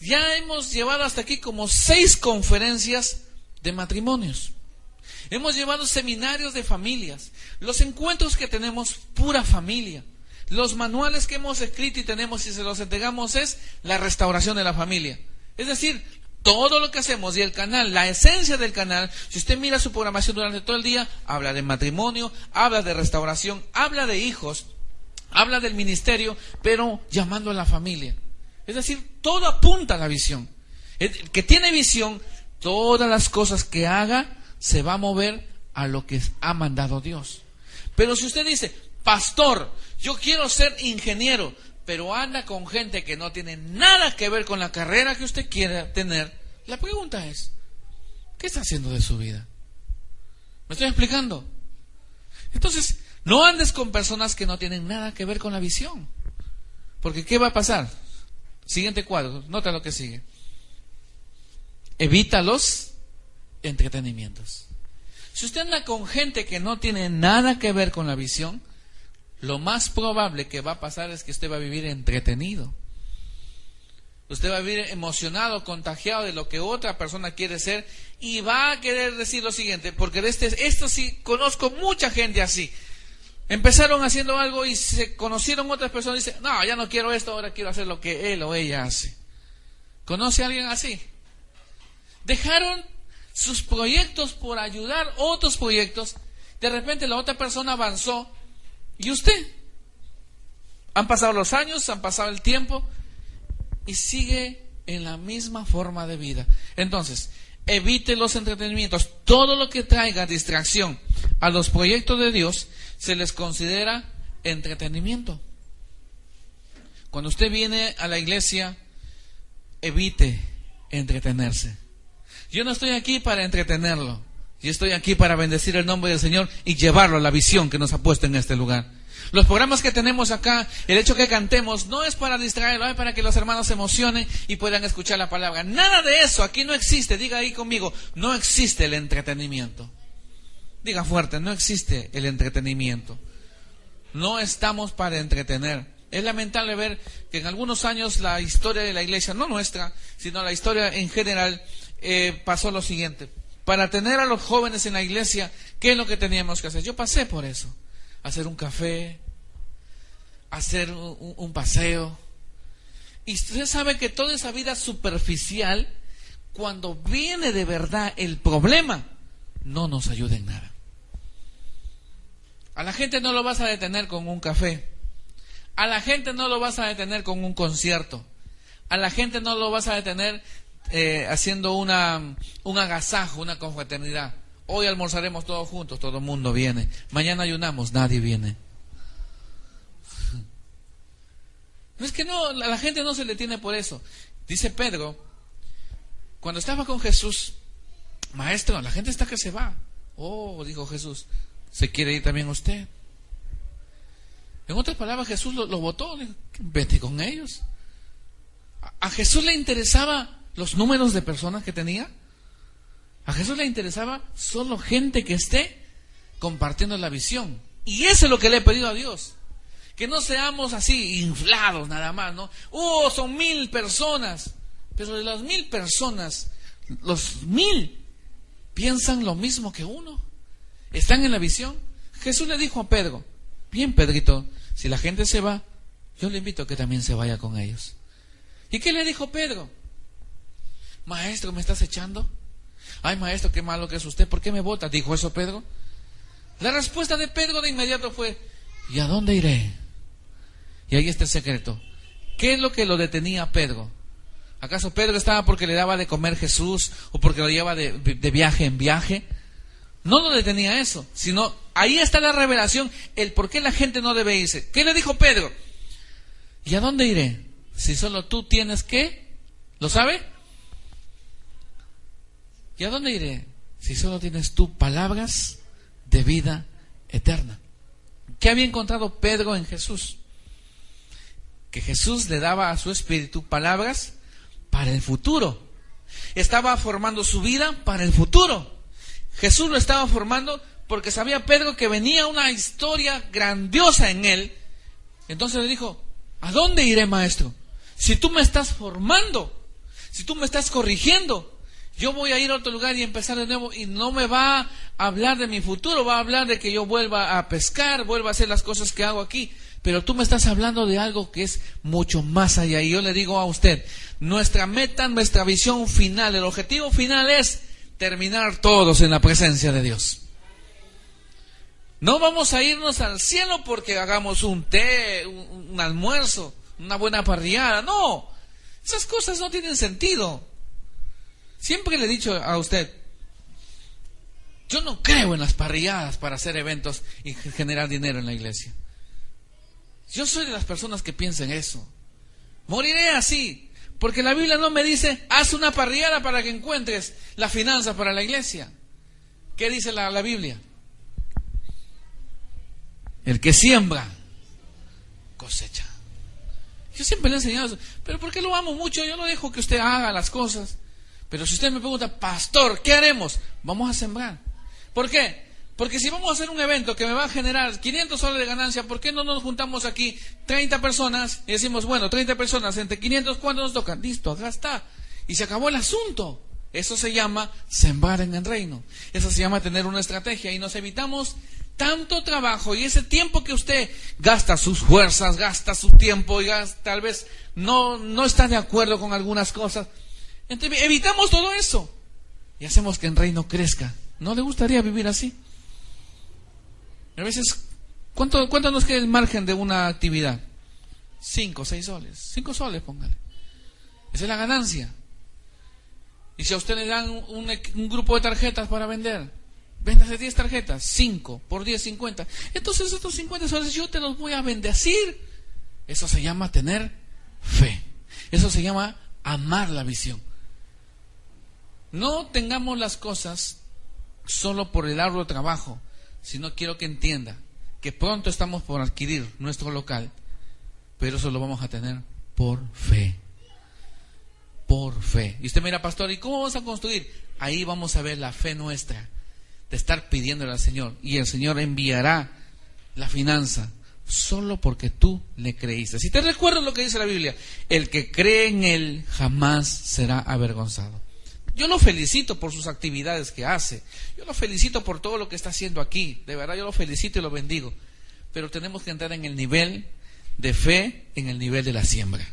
ya hemos llevado hasta aquí como seis conferencias de matrimonios. Hemos llevado seminarios de familias. Los encuentros que tenemos, pura familia. Los manuales que hemos escrito y tenemos y se los entregamos es la restauración de la familia. Es decir, todo lo que hacemos y el canal, la esencia del canal, si usted mira su programación durante todo el día, habla de matrimonio, habla de restauración, habla de hijos, habla del ministerio, pero llamando a la familia. Es decir, todo apunta a la visión. El que tiene visión, todas las cosas que haga se va a mover a lo que ha mandado Dios. Pero si usted dice, pastor, yo quiero ser ingeniero, pero anda con gente que no tiene nada que ver con la carrera que usted quiere tener, la pregunta es, ¿qué está haciendo de su vida? ¿Me estoy explicando? Entonces, no andes con personas que no tienen nada que ver con la visión. Porque ¿qué va a pasar? Siguiente cuadro, nota lo que sigue. Evita los entretenimientos. Si usted anda con gente que no tiene nada que ver con la visión, lo más probable que va a pasar es que usted va a vivir entretenido. Usted va a vivir emocionado, contagiado de lo que otra persona quiere ser y va a querer decir lo siguiente, porque de este, esto sí conozco mucha gente así. Empezaron haciendo algo y se conocieron otras personas y dicen, no, ya no quiero esto, ahora quiero hacer lo que él o ella hace. ¿Conoce a alguien así? Dejaron sus proyectos por ayudar otros proyectos. De repente la otra persona avanzó y usted. Han pasado los años, han pasado el tiempo y sigue en la misma forma de vida. Entonces, evite los entretenimientos. Todo lo que traiga distracción a los proyectos de Dios se les considera entretenimiento. Cuando usted viene a la iglesia, evite entretenerse. Yo no estoy aquí para entretenerlo. Yo estoy aquí para bendecir el nombre del Señor y llevarlo a la visión que nos ha puesto en este lugar. Los programas que tenemos acá, el hecho que cantemos, no es para distraerlo, es para que los hermanos se emocionen y puedan escuchar la palabra. Nada de eso, aquí no existe, diga ahí conmigo, no existe el entretenimiento. Diga fuerte, no existe el entretenimiento. No estamos para entretener. Es lamentable ver que en algunos años la historia de la iglesia, no nuestra, sino la historia en general, eh, pasó lo siguiente. Para tener a los jóvenes en la iglesia, ¿qué es lo que teníamos que hacer? Yo pasé por eso. Hacer un café, hacer un, paseo. Y usted sabe que toda esa vida superficial, cuando viene de verdad el problema, no nos ayuda en nada. A la gente no lo vas a detener con un café. A la gente no lo vas a detener con un concierto. A la gente no lo vas a detener eh, haciendo una, un agasajo, una confraternidad. Hoy almorzaremos todos juntos, todo el mundo viene. Mañana ayunamos, nadie viene. No es que no, a la gente no se le tiene por eso. Dice Pedro, cuando estaba con Jesús, maestro, la gente está que se va. Oh, dijo Jesús, ¿Se quiere ir también usted? En otras palabras, Jesús lo, votó, vete con ellos. ¿A Jesús le interesaba los números de personas que tenía? A Jesús le interesaba solo gente que esté compartiendo la visión. Y eso es lo que le he pedido a Dios. Que no seamos así inflados nada más, ¿no? Oh, son mil personas. Pero de las mil personas, los mil piensan lo mismo que uno. Están en la visión. Jesús le dijo a Pedro, bien Pedrito, si la gente se va, yo le invito a que también se vaya con ellos. ¿Y qué le dijo Pedro? Maestro, ¿me estás echando? Ay, maestro, qué malo que es usted, ¿por qué me vota? Dijo eso Pedro. La respuesta de Pedro de inmediato fue, ¿y a dónde iré? Y ahí está el secreto. ¿Qué es lo que lo detenía a Pedro? ¿Acaso Pedro estaba porque le daba de comer Jesús o porque lo llevaba de, viaje en viaje? No lo detenía eso, sino ahí está la revelación, el por qué la gente no debe irse. ¿Qué le dijo Pedro? ¿Y a dónde iré? Si solo tú tienes que, ¿lo sabe? ¿Y a dónde iré? Si solo tienes tú palabras de vida eterna. ¿Qué había encontrado Pedro en Jesús? Que Jesús le daba a su espíritu palabras para el futuro. Estaba formando su vida para el futuro. Jesús lo estaba formando porque sabía Pedro que venía una historia grandiosa en él. Entonces le dijo, ¿a dónde iré, maestro? Si tú me estás formando, si tú me estás corrigiendo, yo voy a ir a otro lugar y empezar de nuevo y no me va a hablar de mi futuro, va a hablar de que yo vuelva a pescar, vuelva a hacer las cosas que hago aquí. Pero tú me estás hablando de algo que es mucho más allá. Y yo le digo a usted, nuestra meta, nuestra visión final, el objetivo final es terminar todos en la presencia de Dios. No vamos a irnos al cielo porque hagamos un té, un, almuerzo, una buena parrillada. No, esas cosas no tienen sentido. Siempre le he dicho a usted, yo no creo en las parrilladas para hacer eventos y generar dinero en la iglesia. Yo soy de las personas que piensan eso. Moriré así, porque la Biblia no me dice, haz una parrillada para que encuentres la finanza para la iglesia. ¿Qué dice la, la Biblia? El que siembra, cosecha. Yo siempre le he enseñado eso. Pero ¿por qué lo amo mucho? Yo no dejo que usted haga las cosas. Pero si usted me pregunta, pastor, ¿qué haremos? Vamos a sembrar. ¿Por qué? Porque si vamos a hacer un evento que me va a generar 500 soles de ganancia, ¿por qué no nos juntamos aquí 30 personas y decimos, bueno, 30 personas entre 500, ¿cuánto nos toca? Listo, acá está. Y se acabó el asunto. Eso se llama sembrar en el reino. Eso se llama tener una estrategia y nos evitamos tanto trabajo y ese tiempo que usted gasta sus fuerzas, gasta su tiempo y tal vez no, no está de acuerdo con algunas cosas. Evitamos todo eso y hacemos que el reino crezca. ¿No le gustaría vivir así? A veces, ¿cuánto, ¿cuánto nos queda el margen de una actividad? Cinco, seis soles. Cinco soles, póngale. Esa es la ganancia. Y si a usted le dan un, grupo de tarjetas para vender, véndase 10 tarjetas, 5 por 10, 50. Entonces estos 50 soles yo te los voy a bendecir. Eso se llama tener fe. Eso se llama amar la visión. No tengamos las cosas solo por el arduo trabajo, sino quiero que entienda que pronto estamos por adquirir nuestro local, pero eso lo vamos a tener por fe. Por fe. Y usted mira, pastor, ¿y cómo vamos a construir? Ahí vamos a ver la fe nuestra de estar pidiéndole al Señor. Y el Señor enviará la finanza solo porque tú le creíste. Si te recuerdas lo que dice la Biblia, el que cree en Él jamás será avergonzado. Yo lo felicito por sus actividades que hace. Yo lo felicito por todo lo que está haciendo aquí. De verdad, yo lo felicito y lo bendigo. Pero tenemos que entrar en el nivel de fe, en el nivel de la siembra.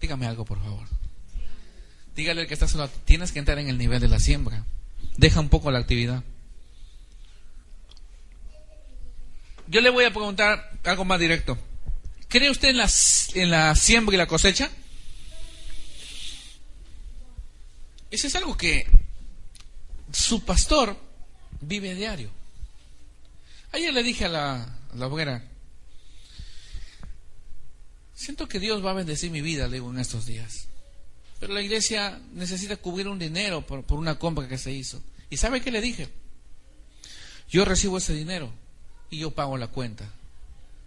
Dígame algo, por favor. Dígale al que está solo, tienes que entrar en el nivel de la siembra. Deja un poco la actividad. Yo le voy a preguntar algo más directo. ¿Cree usted en la, en la siembra y la cosecha? Eso es algo que su pastor vive a diario. Ayer le dije a la, la hoguera, siento que Dios va a bendecir mi vida, le digo, en estos días. Pero la iglesia necesita cubrir un dinero por, por una compra que se hizo. ¿Y sabe qué le dije? Yo recibo ese dinero y yo pago la cuenta.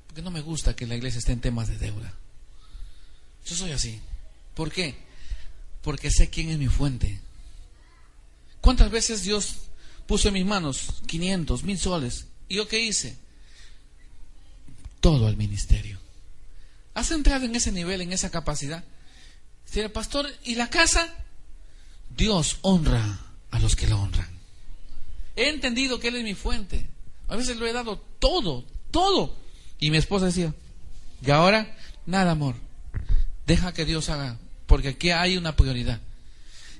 Porque no me gusta que la iglesia esté en temas de deuda. Yo soy así. ¿Por qué? Porque sé quién es mi fuente. ¿Cuántas veces Dios puso en mis manos 500, mil soles? ¿Y yo qué hice? Todo al ministerio. ¿Has entrado en ese nivel, en esa capacidad? el pastor, ¿y la casa? Dios honra a los que lo honran. He entendido que Él es mi fuente. A veces lo he dado todo, todo. Y mi esposa decía, y ahora, nada, amor. Deja que Dios haga, porque aquí hay una prioridad.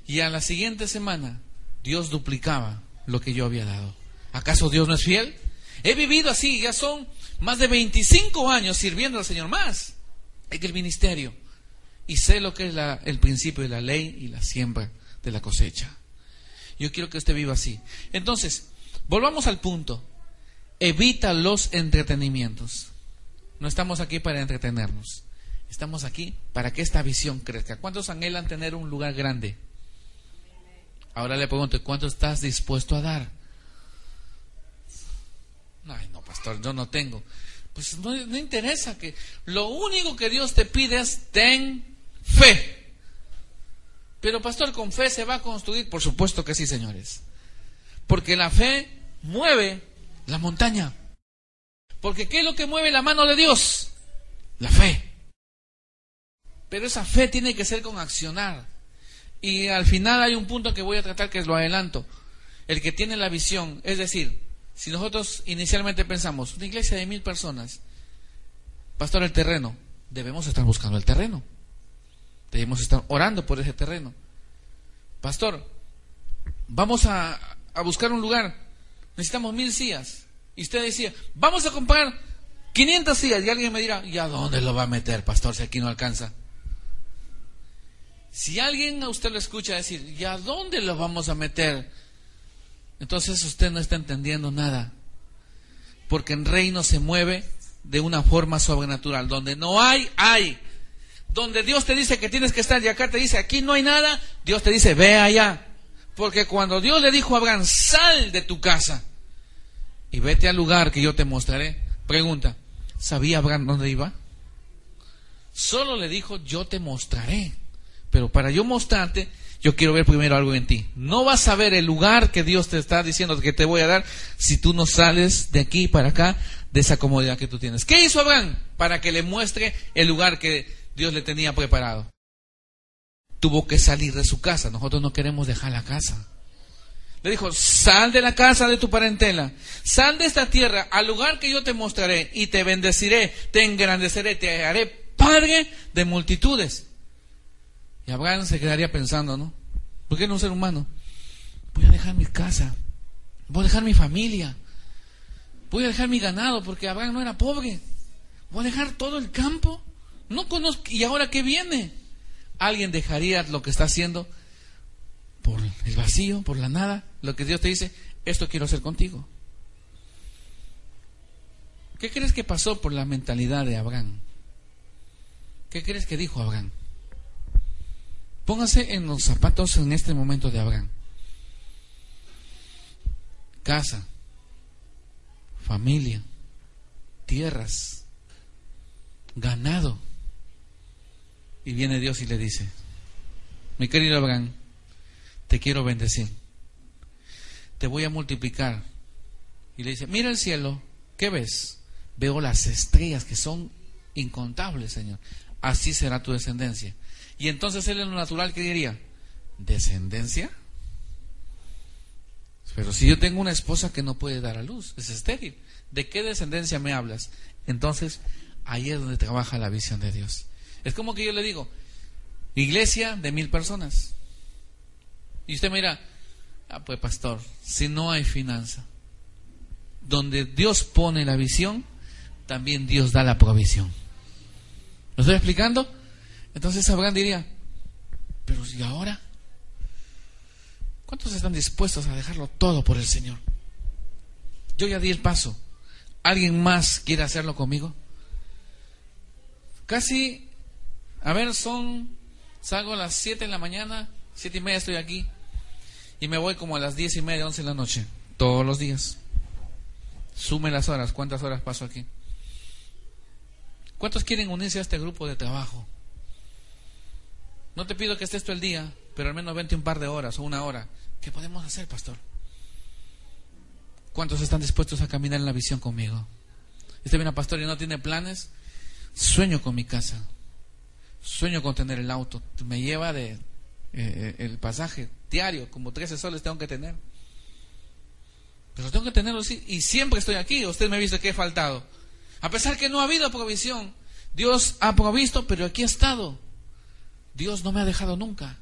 Y a la siguiente semana, Dios duplicaba lo que yo había dado. ¿Acaso Dios no es fiel? He vivido así, ya son más de 25 años sirviendo al Señor, más en el ministerio. Y sé lo que es el principio de la ley y la siembra de la cosecha. Yo quiero que usted viva así. Entonces, volvamos al punto. Evita los entretenimientos. No estamos aquí para entretenernos. Estamos aquí para que esta visión crezca. ¿Cuántos anhelan tener un lugar grande? Ahora le pregunto, ¿cuánto estás dispuesto a dar? Ay, no, pastor, yo no tengo. Pues no, no interesa que lo único que Dios te pide es ten fe. Pero pastor, con fe se va a construir. Por supuesto que sí, señores. Porque la fe mueve la montaña. Porque ¿qué es lo que mueve la mano de Dios? La fe. Pero esa fe tiene que ser con accionar. Y al final hay un punto que voy a tratar que lo adelanto. El que tiene la visión, es decir, si nosotros inicialmente pensamos, una iglesia de mil personas, pastor, el terreno, debemos estar buscando el terreno. Debemos estar orando por ese terreno. Pastor, vamos a, a buscar un lugar. Necesitamos mil sillas. Y usted decía, vamos a comprar 500 sillas. Y alguien me dirá, ¿y a dónde lo va a meter, pastor, si aquí no alcanza? Si alguien a usted lo escucha decir, ¿y a dónde lo vamos a meter? Entonces usted no está entendiendo nada. Porque en reino se mueve de una forma sobrenatural. Donde no hay, hay. Donde Dios te dice que tienes que estar y acá te dice, aquí no hay nada, Dios te dice, ve allá. Porque cuando Dios le dijo a Abraham, sal de tu casa y vete al lugar que yo te mostraré. Pregunta, ¿sabía Abraham dónde iba? Solo le dijo, yo te mostraré. Pero para yo mostrarte, yo quiero ver primero algo en ti. No vas a ver el lugar que Dios te está diciendo que te voy a dar si tú no sales de aquí para acá de esa comodidad que tú tienes. ¿Qué hizo Abraham? Para que le muestre el lugar que Dios le tenía preparado. Tuvo que salir de su casa. Nosotros no queremos dejar la casa. Le dijo, sal de la casa de tu parentela, sal de esta tierra al lugar que yo te mostraré y te bendeciré, te engrandeceré, te haré padre de multitudes. Y Abraham se quedaría pensando, ¿no? ¿Por qué no un ser humano? Voy a dejar mi casa, voy a dejar mi familia, voy a dejar mi ganado, porque Abraham no era pobre. Voy a dejar todo el campo. No conozco. ¿Y ahora qué viene? ¿Alguien dejaría lo que está haciendo por el vacío, por la nada? Lo que Dios te dice, esto quiero hacer contigo. ¿Qué crees que pasó por la mentalidad de Abraham? ¿Qué crees que dijo Abraham? Póngase en los zapatos en este momento de Abraham. Casa, familia, tierras, ganado. Y viene Dios y le dice, mi querido Abraham, te quiero bendecir. Te voy a multiplicar. Y le dice, mira el cielo, ¿qué ves? Veo las estrellas que son incontables, Señor. Así será tu descendencia. Y entonces él en lo natural, ¿qué diría? ¿Descendencia? Pero si yo tengo una esposa que no puede dar a luz, es estéril, ¿de qué descendencia me hablas? Entonces, ahí es donde trabaja la visión de Dios. Es como que yo le digo, iglesia de mil personas. Y usted mira, ah, pues pastor, si no hay finanza, donde Dios pone la visión, también Dios da la provisión. ¿Lo estoy explicando? Entonces Abraham diría, pero si ahora, ¿cuántos están dispuestos a dejarlo todo por el Señor? Yo ya di el paso. ¿Alguien más quiere hacerlo conmigo? Casi, a ver, son, salgo a las 7 de la mañana, siete y media estoy aquí, y me voy como a las diez y media, once de la noche, todos los días. Sume las horas, ¿cuántas horas paso aquí? ¿Cuántos quieren unirse a este grupo de trabajo? No te pido que estés todo el día, pero al menos vente un par de horas o una hora. ¿Qué podemos hacer, pastor? ¿Cuántos están dispuestos a caminar en la visión conmigo? Este viene pastor y no tiene planes. Sueño con mi casa. Sueño con tener el auto. Me lleva de eh, eh, el pasaje diario, como 13 soles tengo que tener. Pero tengo que tenerlo así. Y siempre estoy aquí. Usted me ha visto que he faltado. A pesar que no ha habido provisión. Dios ha provisto, pero aquí he estado. Dios no me ha dejado nunca.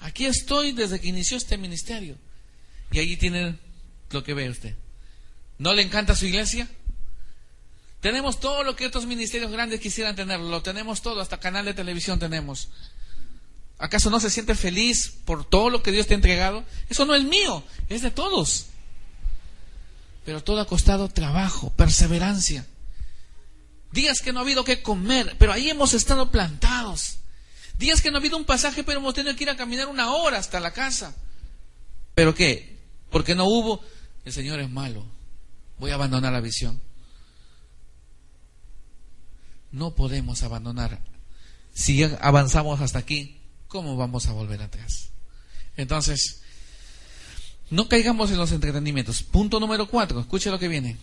Aquí estoy desde que inició este ministerio. Y allí tiene lo que ve usted. ¿No le encanta su iglesia? Tenemos todo lo que otros ministerios grandes quisieran tener. Lo tenemos todo, hasta canal de televisión tenemos. ¿Acaso no se siente feliz por todo lo que Dios te ha entregado? Eso no es mío, es de todos. Pero todo ha costado trabajo, perseverancia. Días que no ha habido que comer, pero ahí hemos estado plantados. Días que no ha habido un pasaje, pero hemos tenido que ir a caminar una hora hasta la casa. ¿Pero qué? Porque no hubo. El Señor es malo. Voy a abandonar la visión. No podemos abandonar. Si avanzamos hasta aquí, ¿cómo vamos a volver atrás? Entonces, no caigamos en los entretenimientos. Punto número cuatro, escuche lo que viene.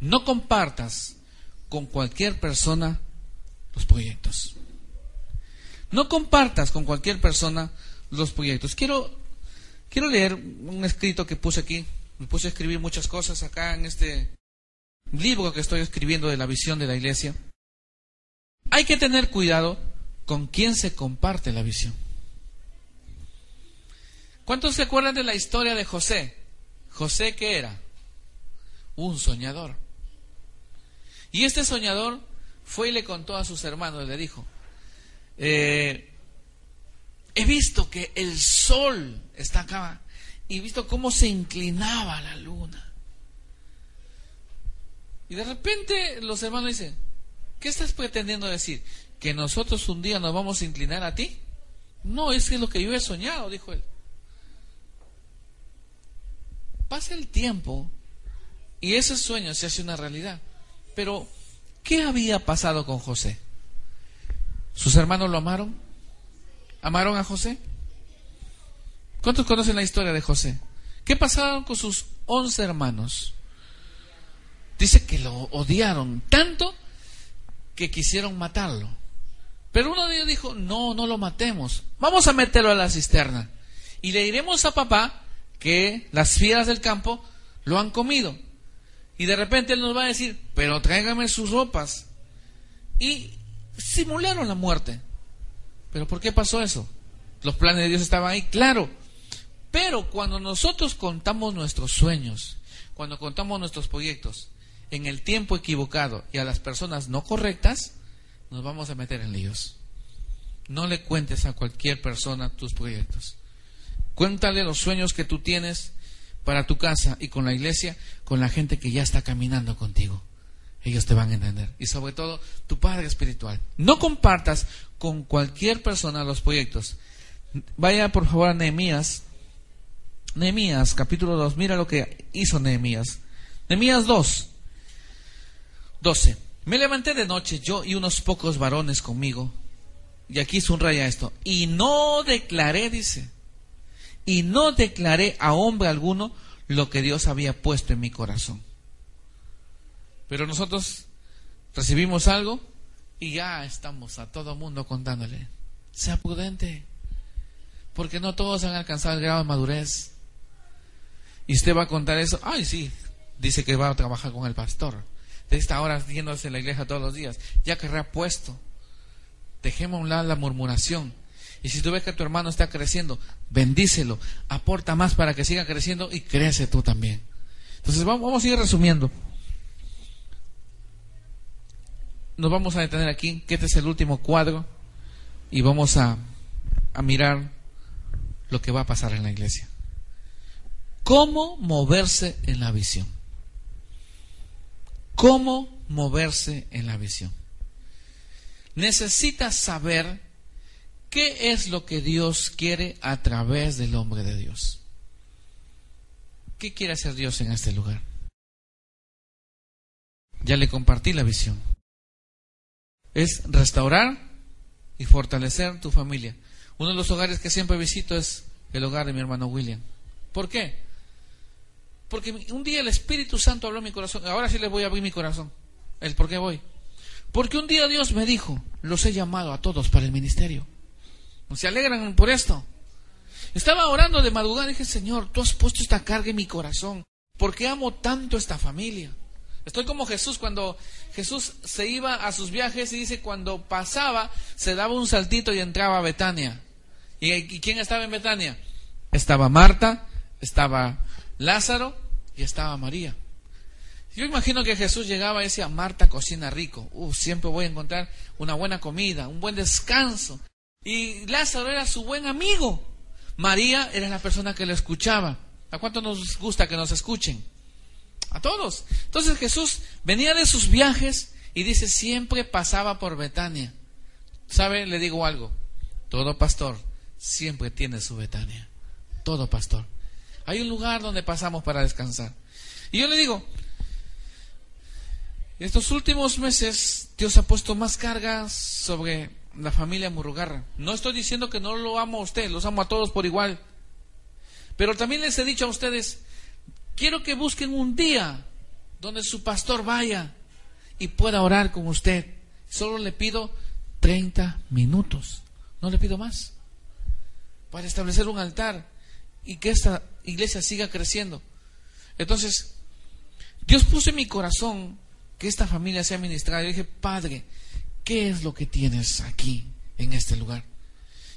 No compartas con cualquier persona los proyectos. No compartas con cualquier persona los proyectos. Quiero, quiero leer un escrito que puse aquí. Me puse a escribir muchas cosas acá en este libro que estoy escribiendo de la visión de la iglesia. Hay que tener cuidado con quién se comparte la visión. ¿Cuántos se acuerdan de la historia de José? José, ¿qué era? Un soñador. Y este soñador fue y le contó a sus hermanos, y le dijo, eh, he visto que el sol está acá y he visto cómo se inclinaba la luna. Y de repente los hermanos dicen, ¿qué estás pretendiendo decir? ¿Que nosotros un día nos vamos a inclinar a ti? No, es que es lo que yo he soñado, dijo él. Pasa el tiempo y ese sueño se hace una realidad. Pero, ¿qué había pasado con José? ¿Sus hermanos lo amaron? ¿Amaron a José? ¿Cuántos conocen la historia de José? ¿Qué pasaron con sus once hermanos? Dice que lo odiaron tanto que quisieron matarlo. Pero uno de ellos dijo, no, no lo matemos, vamos a meterlo a la cisterna. Y le diremos a papá que las fieras del campo lo han comido. Y de repente él nos va a decir, pero tráigame sus ropas. Y simularon la muerte. ¿Pero por qué pasó eso? Los planes de Dios estaban ahí, claro. Pero cuando nosotros contamos nuestros sueños, cuando contamos nuestros proyectos en el tiempo equivocado y a las personas no correctas, nos vamos a meter en líos. No le cuentes a cualquier persona tus proyectos. Cuéntale los sueños que tú tienes para tu casa y con la iglesia, con la gente que ya está caminando contigo. Ellos te van a entender. Y sobre todo, tu padre espiritual. No compartas con cualquier persona los proyectos. Vaya por favor a Nehemías. Nehemías, capítulo 2. Mira lo que hizo Nehemías. Nehemías 2. 12. Me levanté de noche yo y unos pocos varones conmigo. Y aquí subraya esto. Y no declaré, dice y no declaré a hombre alguno lo que Dios había puesto en mi corazón. Pero nosotros recibimos algo y ya estamos a todo mundo contándole. Sea prudente, porque no todos han alcanzado el grado de madurez. Y usted va a contar eso. Ay, sí, dice que va a trabajar con el pastor. De esta hora yéndose la iglesia todos los días. Ya que puesto. Dejemos a un lado la murmuración y si tú ves que tu hermano está creciendo, bendícelo, aporta más para que siga creciendo y crece tú también. Entonces vamos, a ir resumiendo. Nos vamos a detener aquí, que este es el último cuadro, y vamos a, a mirar lo que va a pasar en la iglesia. ¿Cómo moverse en la visión? ¿Cómo moverse en la visión? Necesitas saber ¿Qué es lo que Dios quiere a través del hombre de Dios? ¿Qué quiere hacer Dios en este lugar? Ya le compartí la visión. Es restaurar y fortalecer tu familia. Uno de los hogares que siempre visito es el hogar de mi hermano William. ¿Por qué? Porque un día el Espíritu Santo habló en mi corazón. Ahora sí les voy a abrir mi corazón. El por qué voy. Porque un día Dios me dijo, los he llamado a todos para el ministerio. ¿Se alegran por esto? Estaba orando de madrugada y dije, Señor, tú has puesto esta carga en mi corazón. ¿Por qué amo tanto esta familia? Estoy como Jesús cuando Jesús se iba a sus viajes y dice, cuando pasaba, se daba un saltito y entraba a Betania. ¿Y, quién estaba en Betania? Estaba Marta, estaba Lázaro y estaba María. Yo imagino que Jesús llegaba y decía, Marta cocina rico, uh, siempre voy a encontrar una buena comida, un buen descanso. Y Lázaro era su buen amigo. María era la persona que lo escuchaba. ¿A cuánto nos gusta que nos escuchen? A todos. Entonces Jesús venía de sus viajes y dice, siempre pasaba por Betania. ¿Sabe? Le digo algo. Todo pastor siempre tiene su Betania. Todo pastor. Hay un lugar donde pasamos para descansar. Y yo le digo, estos últimos meses Dios ha puesto más cargas sobre la familia Murugarra. No estoy diciendo que no lo amo a usted, los amo a todos por igual. Pero también les he dicho a ustedes, quiero que busquen un día donde su pastor vaya y pueda orar con usted. Solo le pido 30 minutos, no le pido más, para establecer un altar y que esta iglesia siga creciendo. Entonces, Dios puso en mi corazón que esta familia sea ministrada. Yo dije, Padre, ¿qué es lo que tienes aquí, en este lugar?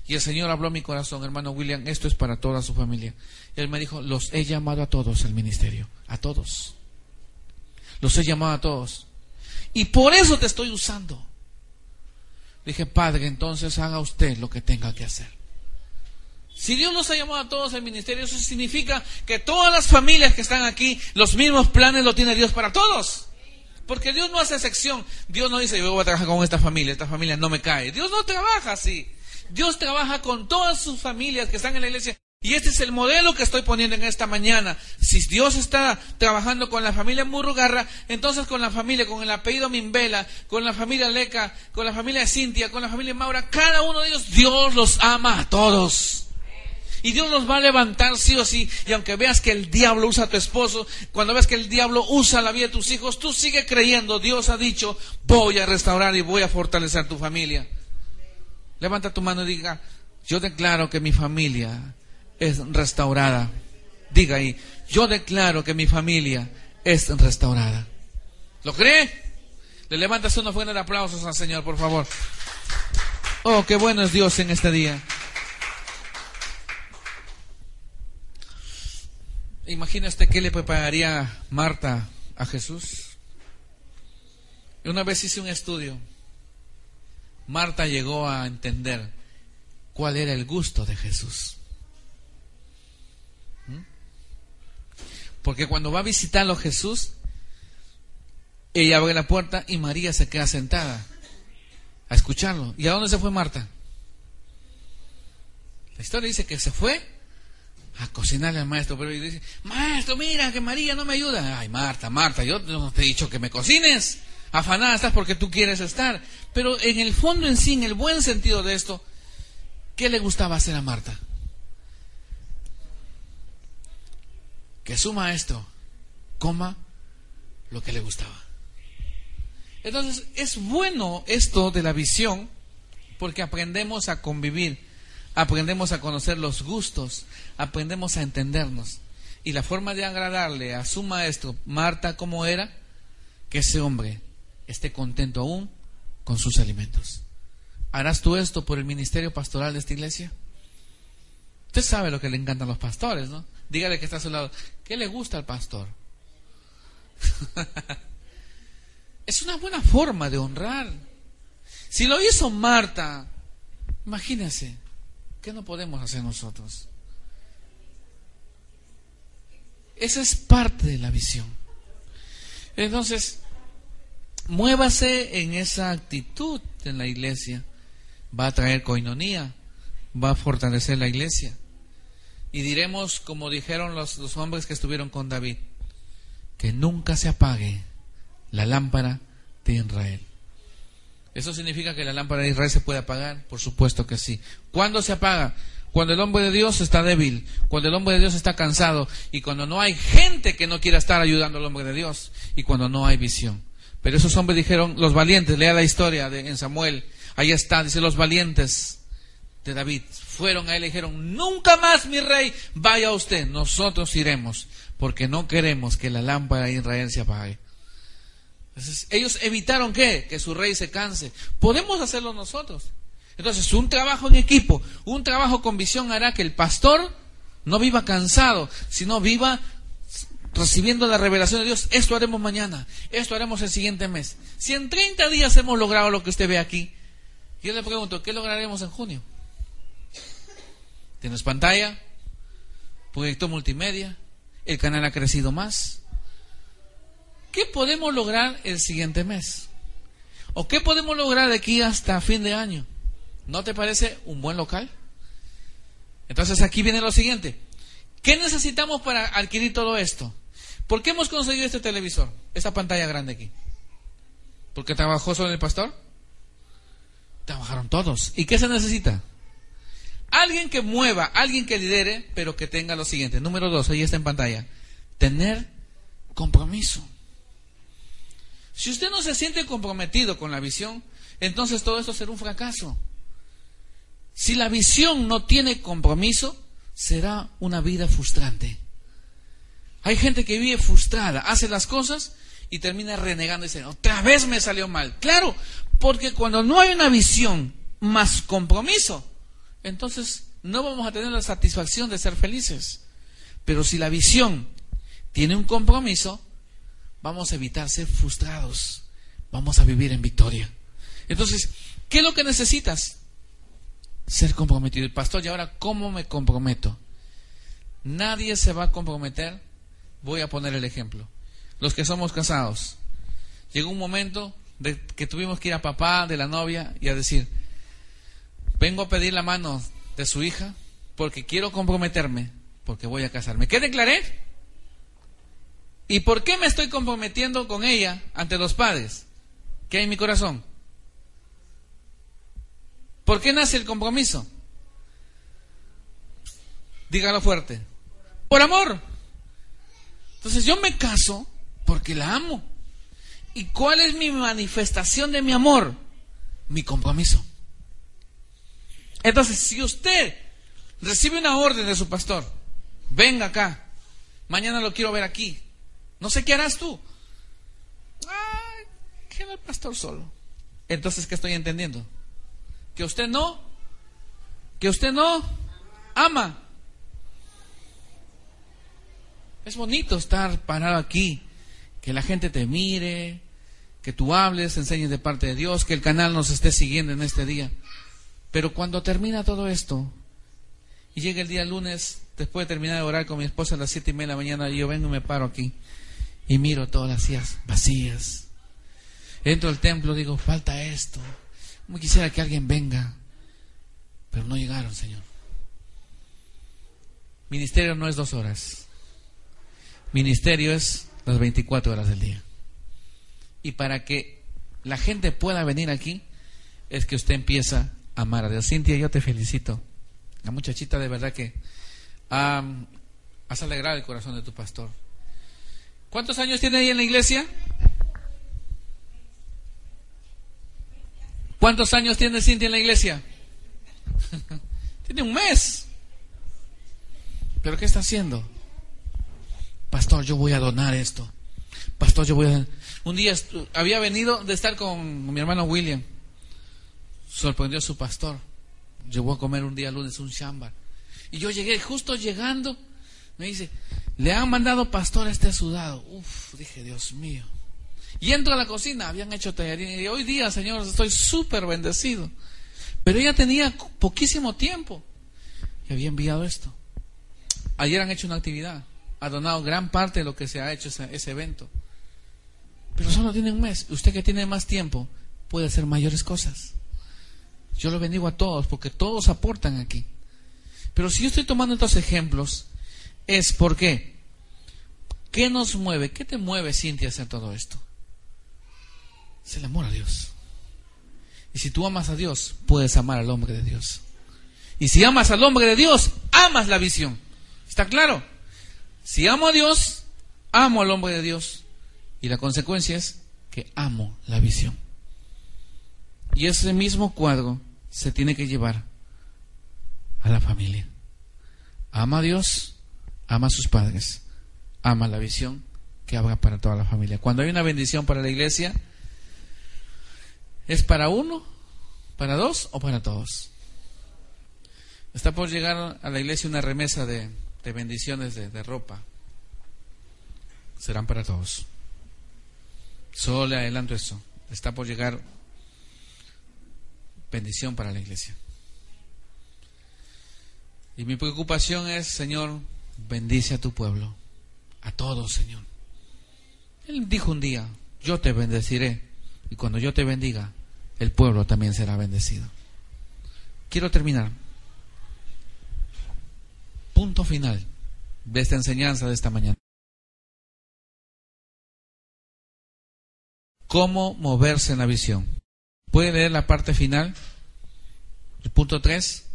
Y el Señor habló a mi corazón, hermano William, esto es para toda su familia. Él me dijo, los he llamado a todos al ministerio, a todos. Los he llamado a todos. Y por eso te estoy usando. Dije, Padre, entonces haga usted lo que tenga que hacer. Si Dios los ha llamado a todos al ministerio, eso significa que todas las familias que están aquí, los mismos planes lo tiene Dios para todos. Porque Dios no hace excepción. Dios no dice, yo voy a trabajar con esta familia, esta familia no me cae. Dios no trabaja así. Dios trabaja con todas sus familias que están en la iglesia. Y este es el modelo que estoy poniendo en esta mañana. Si Dios está trabajando con la familia Murrugarra, entonces con la familia, con el apellido Mimbela, con la familia Leca, con la familia Cintia, con la familia Maura, cada uno de ellos, Dios los ama a todos. Y Dios nos va a levantar sí o sí. Y aunque veas que el diablo usa a tu esposo, cuando veas que el diablo usa la vida de tus hijos, tú sigue creyendo. Dios ha dicho, voy a restaurar y voy a fortalecer tu familia. Levanta tu mano y diga, yo declaro que mi familia es restaurada. Diga ahí, yo declaro que mi familia es restaurada. ¿Lo cree? Le levantas unos buenos aplausos al Señor, por favor. Oh, qué bueno es Dios en este día. Imagina usted qué le prepararía Marta a Jesús. Una vez hice un estudio. Marta llegó a entender cuál era el gusto de Jesús. ¿Mm? Porque cuando va a visitarlo Jesús, ella abre la puerta y María se queda sentada a escucharlo. ¿Y a dónde se fue Marta? La historia dice que se fue a cocinarle al maestro, pero dice, maestro, mira que María no me ayuda. Ay, Marta, Marta, yo no te he dicho que me cocines. Afanada estás porque tú quieres estar. Pero en el fondo en sí, en el buen sentido de esto, ¿qué le gustaba hacer a Marta? Que su maestro coma lo que le gustaba. Entonces, es bueno esto de la visión porque aprendemos a convivir aprendemos a conocer los gustos, aprendemos a entendernos. Y la forma de agradarle a su maestro, Marta, como era, que ese hombre esté contento aún con sus alimentos. ¿Harás tú esto por el ministerio pastoral de esta iglesia? Usted sabe lo que le encantan los pastores, ¿no? Dígale que está a su lado. ¿Qué le gusta al pastor? es una buena forma de honrar. Si lo hizo Marta, imagínense, ¿Qué no podemos hacer nosotros? Esa es parte de la visión. Entonces, muévase en esa actitud en la iglesia. Va a traer coinonía, va a fortalecer la iglesia. Y diremos, como dijeron los, los hombres que estuvieron con David, que nunca se apague la lámpara de Israel. ¿Eso significa que la lámpara de Israel se puede apagar? Por supuesto que sí. ¿Cuándo se apaga? Cuando el hombre de Dios está débil, cuando el hombre de Dios está cansado y cuando no hay gente que no quiera estar ayudando al hombre de Dios y cuando no hay visión. Pero esos hombres dijeron, los valientes, lea la historia de, en Samuel, ahí está, dice los valientes de David, fueron a él y dijeron, nunca más mi rey, vaya usted, nosotros iremos, porque no queremos que la lámpara de Israel se apague. Ellos evitaron que, que su rey se canse. Podemos hacerlo nosotros. Entonces, un trabajo en equipo, un trabajo con visión hará que el pastor no viva cansado, sino viva recibiendo la revelación de Dios. Esto haremos mañana, esto haremos el siguiente mes. Si en 30 días hemos logrado lo que usted ve aquí, yo le pregunto, ¿qué lograremos en junio? ¿Tienes pantalla? ¿Proyecto multimedia? ¿El canal ha crecido más? ¿Qué podemos lograr el siguiente mes? ¿O qué podemos lograr de aquí hasta fin de año? ¿No te parece un buen local? Entonces aquí viene lo siguiente. ¿Qué necesitamos para adquirir todo esto? ¿Por qué hemos conseguido este televisor? Esta pantalla grande aquí. ¿Porque trabajó solo el pastor? Trabajaron todos. ¿Y qué se necesita? Alguien que mueva, alguien que lidere, pero que tenga lo siguiente. Número dos, ahí está en pantalla. Tener compromiso. Si usted no se siente comprometido con la visión, entonces todo esto será un fracaso. Si la visión no tiene compromiso, será una vida frustrante. Hay gente que vive frustrada, hace las cosas y termina renegando y dice, otra vez me salió mal. Claro, porque cuando no hay una visión más compromiso, entonces no vamos a tener la satisfacción de ser felices. Pero si la visión tiene un compromiso, vamos a evitar ser frustrados, vamos a vivir en victoria. Entonces, ¿qué es lo que necesitas? ser comprometido. El pastor, ¿y ahora cómo me comprometo? Nadie se va a comprometer. Voy a poner el ejemplo. Los que somos casados. Llegó un momento de que tuvimos que ir a papá de la novia y a decir, vengo a pedir la mano de su hija porque quiero comprometerme, porque voy a casarme. ¿Qué declaré? ¿Y por qué me estoy comprometiendo con ella ante los padres? ¿Qué hay en mi corazón? ¿Por qué nace el compromiso? Dígalo fuerte. Por amor. Entonces yo me caso porque la amo. ¿Y cuál es mi manifestación de mi amor? Mi compromiso. Entonces, si usted recibe una orden de su pastor, venga acá, mañana lo quiero ver aquí, no sé qué harás tú. Queda el pastor solo. Entonces, ¿qué estoy entendiendo? que usted no, que usted no ama. Es bonito estar parado aquí, que la gente te mire, que tú hables, enseñes de parte de Dios, que el canal nos esté siguiendo en este día. Pero cuando termina todo esto, y llega el día lunes, después de terminar de orar con mi esposa a las siete y media de la mañana, yo vengo y me paro aquí y miro todas las sillas vacías. Entro al templo, digo, falta esto, como quisiera que alguien venga, pero no llegaron, Señor. Ministerio no es dos horas. Ministerio es las 24 horas del día. Y para que la gente pueda venir aquí, es que usted empieza a amar a Dios. Cintia, yo te felicito. La muchachita de verdad que has alegrado el corazón de tu pastor. ¿Cuántos años tiene ahí en la iglesia? ¿Cuántos años tiene Cintia en la iglesia? tiene un mes. ¿Pero qué está haciendo? Pastor, yo voy a donar esto. Pastor, yo voy a... Un día había venido de estar con mi hermano William. Sorprendió a su pastor. Llevó a comer un día lunes un chambar. Y yo llegué, justo llegando, me dice, le han mandado pastor a este sudado. Uf, dije, Dios mío. Y entro a la cocina, habían hecho tallarines. Y hoy día, Señor, estoy súper bendecido. Pero ella tenía poquísimo tiempo y había enviado esto. Ayer han hecho una actividad, ha donado gran parte de lo que se ha hecho ese, ese evento. Pero solo tiene un mes. Usted que tiene más tiempo puede hacer mayores cosas. Yo lo bendigo a todos porque todos aportan aquí. Pero si yo estoy tomando estos ejemplos, es porque, ¿qué nos mueve? ¿Qué te mueve, Cintia, hacer todo esto? Es el amor a Dios. Y si tú amas a Dios, puedes amar al hombre de Dios. Y si amas al hombre de Dios, amas la visión. ¿Está claro? Si amo a Dios, amo al hombre de Dios. Y la consecuencia es que amo la visión. Y ese mismo cuadro se tiene que llevar a la familia. Ama a Dios, ama a sus padres, ama la visión que habrá para toda la familia. Cuando hay una bendición para la iglesia, ¿es para uno, para dos o para todos? Está por llegar a la iglesia una remesa de, bendiciones de, de ropa. Serán para todos. Solo le adelanto eso. Está por llegar bendición para la iglesia. Y mi preocupación es, Señor, bendice a tu pueblo, a todos, Señor. Él dijo un día, yo te bendeciré, y cuando yo te bendiga, el pueblo también será bendecido. Quiero terminar. Punto final de esta enseñanza de esta mañana. ¿Cómo moverse en la visión? ¿Puede leer la parte final? El punto 3.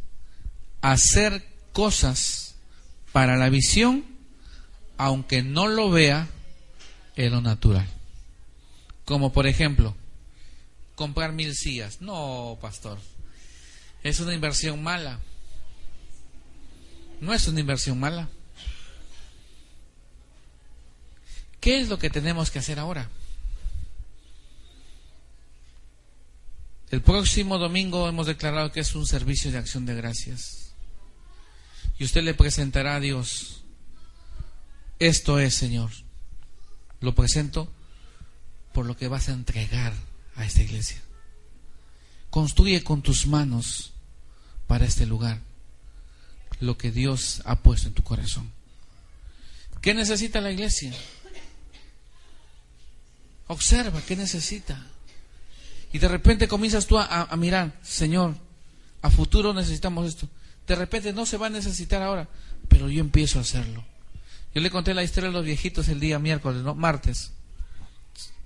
Hacer cosas para la visión, aunque no lo vea en lo natural. Como por ejemplo, comprar mil sillas. No, pastor. Es una inversión mala. No es una inversión mala. ¿Qué es lo que tenemos que hacer ahora? El próximo domingo hemos declarado que es un servicio de acción de gracias. Y usted le presentará a Dios. Esto es, Señor. Lo presento por lo que vas a entregar a esta iglesia. Construye con tus manos para este lugar lo que Dios ha puesto en tu corazón. ¿Qué necesita la iglesia? Observa, ¿qué necesita? Y de repente comienzas tú a, mirar, Señor, a futuro necesitamos esto. De repente no se va a necesitar ahora, pero yo empiezo a hacerlo. Yo le conté la historia de los viejitos el día miércoles, ¿no? Martes.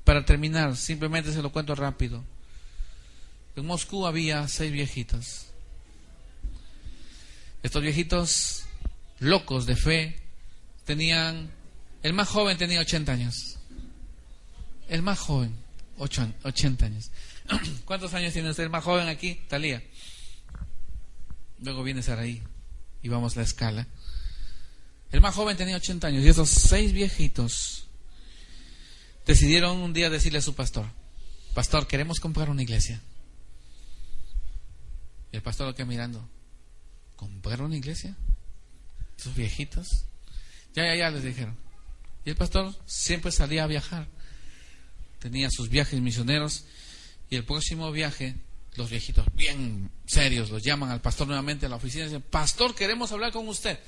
Para terminar, simplemente se lo cuento rápido. En Moscú había seis viejitos. Estos viejitos locos de fe tenían, el más joven tenía 80 años. El más joven, 80 años. ¿Cuántos años tiene usted más joven aquí? Talía. Luego viene Saraí y vamos la escala. El más joven tenía 80 años y esos seis viejitos decidieron un día decirle a su pastor, pastor, queremos comprar una iglesia. Y el pastor lo queda mirando, ¿comprar una iglesia? Esos viejitos. Ya, ya, ya les dijeron. Y el pastor siempre salía a viajar. Tenía sus viajes misioneros y el próximo viaje, los viejitos bien serios los llaman al pastor nuevamente a la oficina y dicen, pastor, queremos hablar con usted.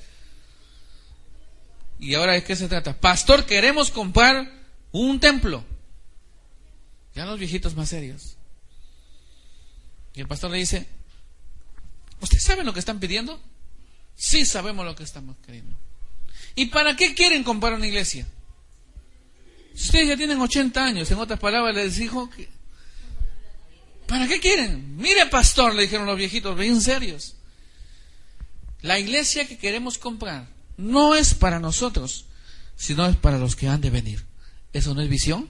¿Y ahora de qué se trata? Pastor, queremos comprar un templo. Ya los viejitos más serios. Y el pastor le dice, ¿usted sabe lo que están pidiendo? Sí sabemos lo que estamos queriendo. ¿Y para qué quieren comprar una iglesia? Ustedes ya tienen 80 años, en otras palabras les dijo que ¿Para qué quieren? Mire, pastor, le dijeron los viejitos, bien serios. La iglesia que queremos comprar no es para nosotros, sino es para los que han de venir. ¿Eso no es visión?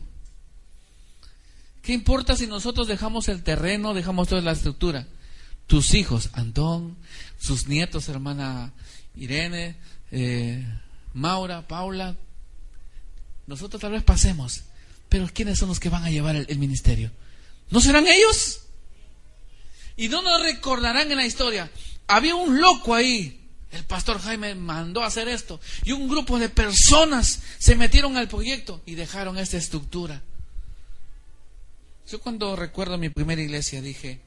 ¿Qué importa si nosotros dejamos el terreno, dejamos toda la estructura? Tus hijos, Antón, sus nietos, hermana Irene, eh, Maura, Paula, nosotros tal vez pasemos, pero ¿quiénes son los que van a llevar el ministerio? ¿No serán ellos? ¿Y no nos recordarán en la historia? Había un loco ahí. El pastor Jaime mandó a hacer esto. Y un grupo de personas se metieron al proyecto y dejaron esta estructura. Yo cuando recuerdo mi primera iglesia dije,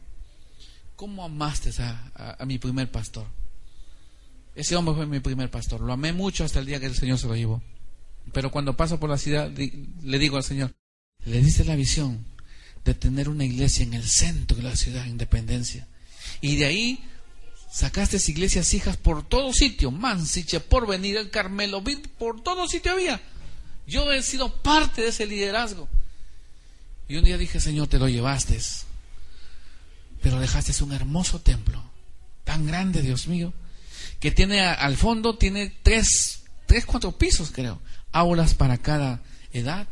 ¿cómo amaste a, mi primer pastor? Ese hombre fue mi primer pastor. Lo amé mucho hasta el día que el Señor se lo llevó. Pero cuando paso por la ciudad, le digo al Señor, le diste la visión de tener una iglesia en el centro de la ciudad, Independencia. Y de ahí sacaste iglesias hijas por todo sitio, Mansiche, por venir el Carmelo, por todo sitio había. Yo he sido parte de ese liderazgo. Y un día dije, Señor, te lo llevaste, pero dejaste un hermoso templo, tan grande, Dios mío, que tiene al fondo, tiene tres, tres, cuatro pisos, creo, aulas para cada edad,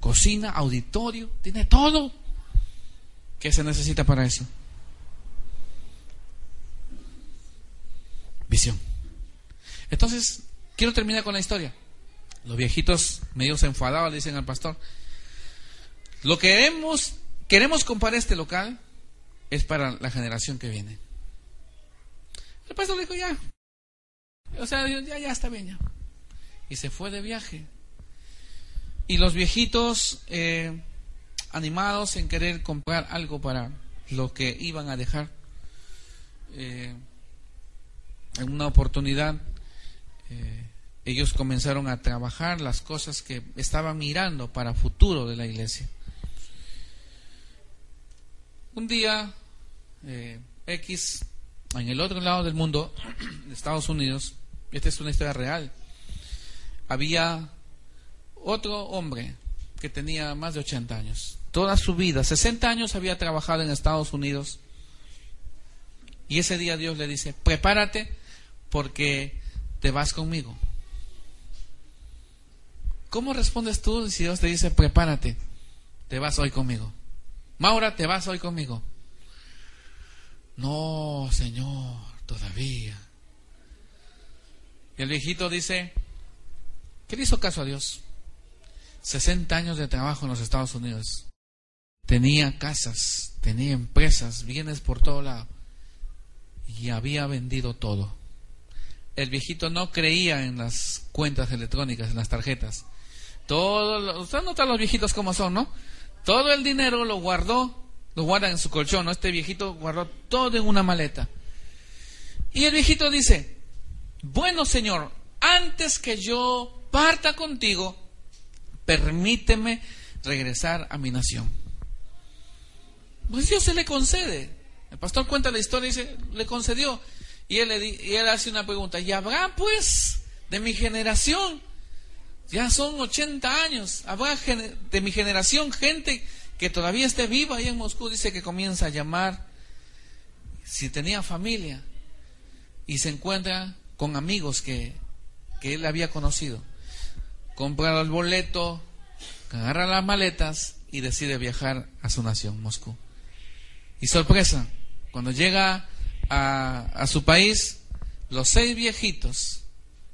cocina, auditorio, tiene todo. ¿Qué se necesita para eso? Visión. Entonces, quiero terminar con la historia. Los viejitos medios enfadados le dicen al pastor, lo que queremos, queremos comprar este local es para la generación que viene. El pastor le dijo, ya. O sea, ya, ya está bien, ya. Y se fue de viaje. Y los viejitos eh, animados en querer comprar algo para lo que iban a dejar eh, en una oportunidad, eh, ellos comenzaron a trabajar las cosas que estaban mirando para futuro de la iglesia. Un día, X, en el otro lado del mundo, Estados Unidos, esta es una historia real, había otro hombre que tenía más de 80 años. Toda su vida, 60 años había trabajado en Estados Unidos. Y ese día Dios le dice, prepárate porque te vas conmigo. ¿Cómo respondes tú si Dios te dice, prepárate, te vas hoy conmigo? Maura, te vas hoy conmigo. No, Señor, todavía. Y el viejito dice, ¿qué le hizo caso a Dios? 60 años de trabajo en los Estados Unidos. Tenía casas, tenía empresas, bienes por todo lado. Y había vendido todo. El viejito no creía en las cuentas electrónicas, en las tarjetas. Todo, usted nota los viejitos como son, ¿no? Todo el dinero lo guardó, lo guarda en su colchón, ¿no? Este viejito guardó todo en una maleta. Y el viejito dice, bueno Señor, antes que yo parta contigo, permíteme regresar a mi nación. Pues Dios se le concede. El pastor cuenta la historia y dice, le concedió. Y él, le y él hace una pregunta, ¿y habrá pues de mi generación? Ya son 80 años. ¿Habrá de mi generación gente que todavía esté viva ahí en Moscú? Dice que comienza a llamar, si tenía familia, y se encuentra con amigos que, que él había conocido compra el boleto, agarra las maletas y decide viajar a su nación, Moscú. Y sorpresa, cuando llega a, a su país, los seis viejitos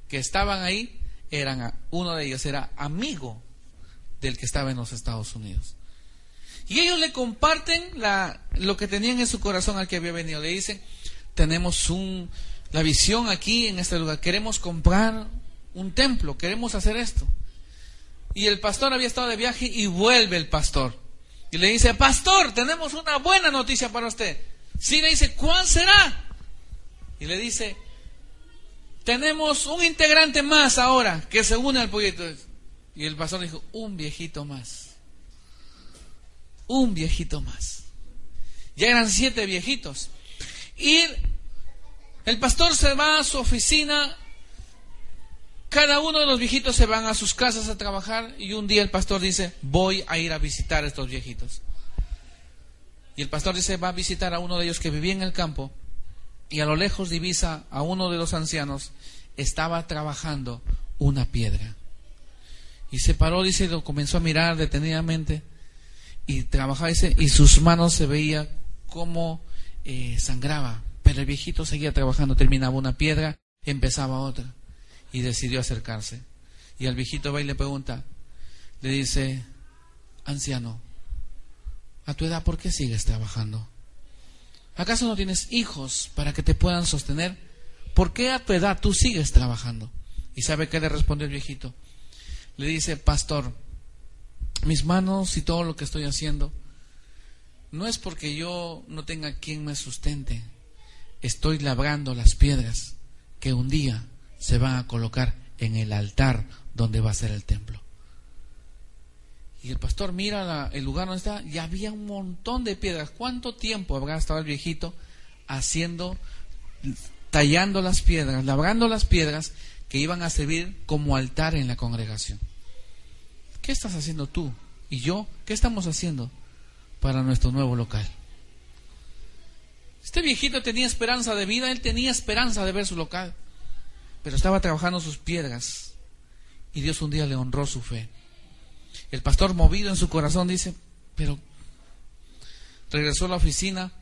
que estaban ahí eran, uno de ellos era amigo del que estaba en los Estados Unidos. Y ellos le comparten la, lo que tenían en su corazón al que había venido. Le dicen, tenemos un, la visión aquí en este lugar, queremos comprar un templo, queremos hacer esto. Y el pastor había estado de viaje y vuelve el pastor. Y le dice, pastor, tenemos una buena noticia para usted. Sí, le dice, ¿cuál será? Y le dice, tenemos un integrante más ahora que se une al proyecto. Y el pastor dijo, un viejito más. Un viejito más. Ya eran siete viejitos. Y el pastor se va a su oficina cada uno de los viejitos se van a sus casas a trabajar y un día el pastor dice, voy a ir a visitar a estos viejitos. Y el pastor dice, va a visitar a uno de ellos que vivía en el campo y a lo lejos divisa a uno de los ancianos, estaba trabajando una piedra. Y se paró, dice, y lo comenzó a mirar detenidamente y trabajaba, dice, y sus manos se veía como eh, sangraba. Pero el viejito seguía trabajando, terminaba una piedra, empezaba otra y decidió acercarse. Y al viejito va y le pregunta, le dice, anciano, a tu edad, ¿por qué sigues trabajando? ¿Acaso no tienes hijos para que te puedan sostener? ¿Por qué a tu edad tú sigues trabajando? ¿Y sabe qué le respondió el viejito? Le dice, pastor, mis manos y todo lo que estoy haciendo, no es porque yo no tenga quien me sustente, estoy labrando las piedras que un día se van a colocar en el altar donde va a ser el templo. Y el pastor mira el lugar donde está y había un montón de piedras. ¿Cuánto tiempo habrá estado el viejito haciendo, tallando las piedras, labrando las piedras que iban a servir como altar en la congregación? ¿Qué estás haciendo tú y yo? ¿Qué estamos haciendo para nuestro nuevo local. Este viejito tenía esperanza de vida, él tenía esperanza de ver su local, pero estaba trabajando sus piedras y Dios un día le honró su fe. El pastor, movido en su corazón, dice, pero regresó a la oficina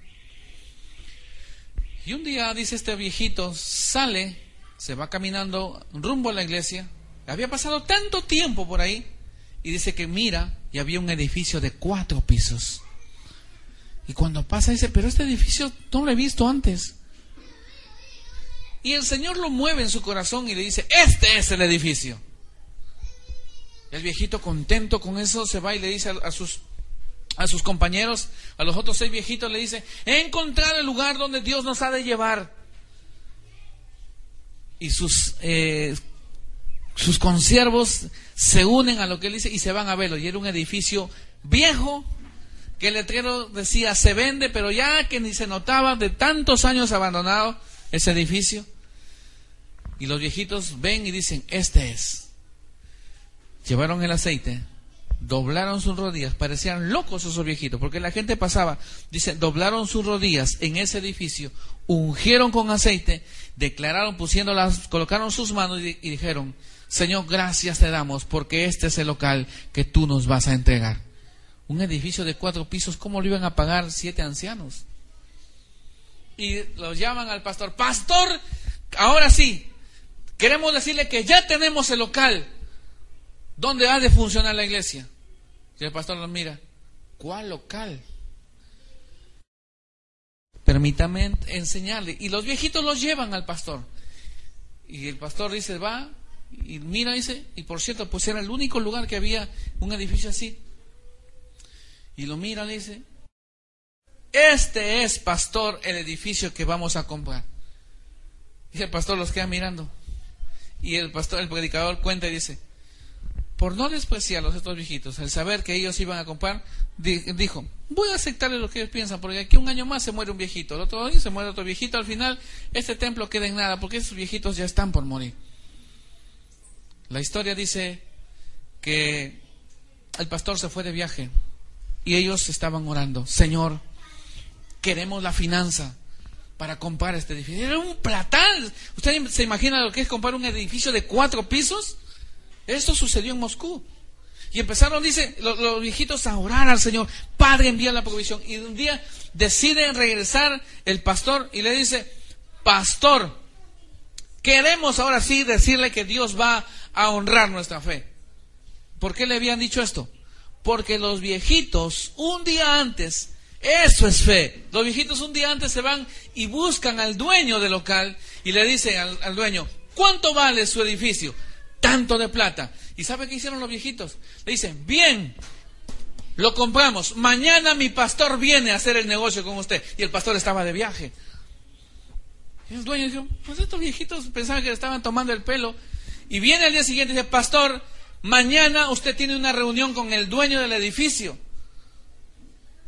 y un día, dice este viejito, sale, se va caminando rumbo a la iglesia, había pasado tanto tiempo por ahí, y dice que mira y había un edificio de cuatro pisos. Y cuando pasa dice, pero este edificio no lo he visto antes. Y el Señor lo mueve en su corazón y le dice, este es el edificio. El viejito contento con eso se va y le dice a, sus, a sus compañeros, a los otros seis viejitos, le dice, he encontrado el lugar donde Dios nos ha de llevar. Y sus, eh, sus consiervos se unen a lo que él dice y se van a verlo. Y era un edificio viejo, que el letrero decía se vende, pero ya que ni se notaba de tantos años abandonado ese edificio. Y los viejitos ven y dicen, este es. Llevaron el aceite, doblaron sus rodillas, parecían locos esos viejitos, porque la gente pasaba, dice, doblaron sus rodillas en ese edificio, ungieron con aceite, declararon, pusiendo las, colocaron sus manos y, y dijeron, Señor, gracias te damos porque este es el local que tú nos vas a entregar un edificio de cuatro pisos, ¿cómo lo iban a pagar siete ancianos? Y lo llaman al pastor, pastor, ahora sí, queremos decirle que ya tenemos el local donde ha de funcionar la iglesia. Y el pastor lo mira, ¿cuál local? Permítame enseñarle. Y los viejitos los llevan al pastor. Y el pastor dice, va, y mira, dice, y por cierto, pues era el único lugar que había un edificio así. Y lo mira, dice, este es, pastor, el edificio que vamos a comprar. Y el pastor los queda mirando. Y el pastor, el predicador cuenta y dice, por no despreciar a los estos viejitos, el saber que ellos iban a comprar, dijo, voy a aceptarle lo que ellos piensan, porque aquí un año más se muere un viejito, el otro año se muere otro viejito, al final este templo queda en nada, porque esos viejitos ya están por morir. La historia dice que el pastor se fue de viaje y ellos estaban orando, Señor, queremos la finanza para comprar este edificio. Era un platal. ¿Usted se imagina lo que es comprar un edificio de cuatro pisos? Esto sucedió en Moscú. Y empezaron, dice, los, viejitos a orar al Señor. Padre, envía la provisión. Y un día decide regresar el pastor y le dice, pastor, queremos ahora sí decirle que Dios va a honrar nuestra fe. ¿Por qué le habían dicho esto? Porque los viejitos un día antes, eso es fe, los viejitos un día antes se van y buscan al dueño del local y le dicen al, dueño, ¿cuánto vale su edificio? Tanto de plata. ¿Y sabe qué hicieron los viejitos? Le dicen, bien, lo compramos. Mañana mi pastor viene a hacer el negocio con usted. Y el pastor estaba de viaje. Y el dueño dijo, pues estos viejitos pensaban que le estaban tomando el pelo. Y viene al día siguiente y dice, pastor, Mañana usted tiene una reunión con el dueño del edificio.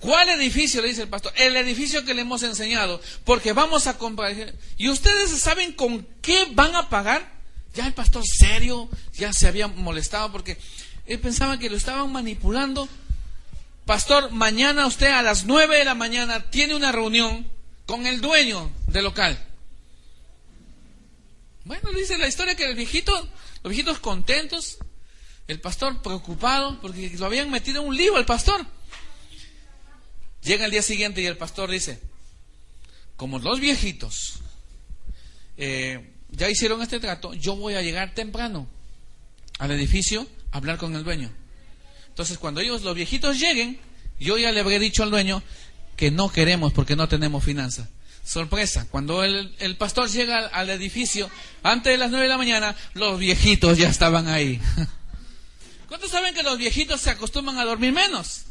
¿Cuál edificio? Le dice el pastor. El edificio que le hemos enseñado. Porque vamos a comprar. ¿Y ustedes saben con qué van a pagar? Ya el pastor serio ya se había molestado porque él pensaba que lo estaban manipulando. Pastor, mañana usted a las nueve de la mañana tiene una reunión con el dueño del local. Bueno, dice la historia que el viejito, los viejitos contentos, el pastor preocupado porque lo habían metido en un lío al pastor. Llega el día siguiente y el pastor dice, como los viejitos eh, ya hicieron este trato, yo voy a llegar temprano al edificio a hablar con el dueño. Entonces cuando ellos, los viejitos lleguen, yo ya le habré dicho al dueño que no queremos porque no tenemos finanzas. Sorpresa, cuando el, pastor llega al, al edificio, antes de las nueve de la mañana, los viejitos ya estaban ahí. ¿Cuántos saben que los viejitos se acostumbran a dormir menos?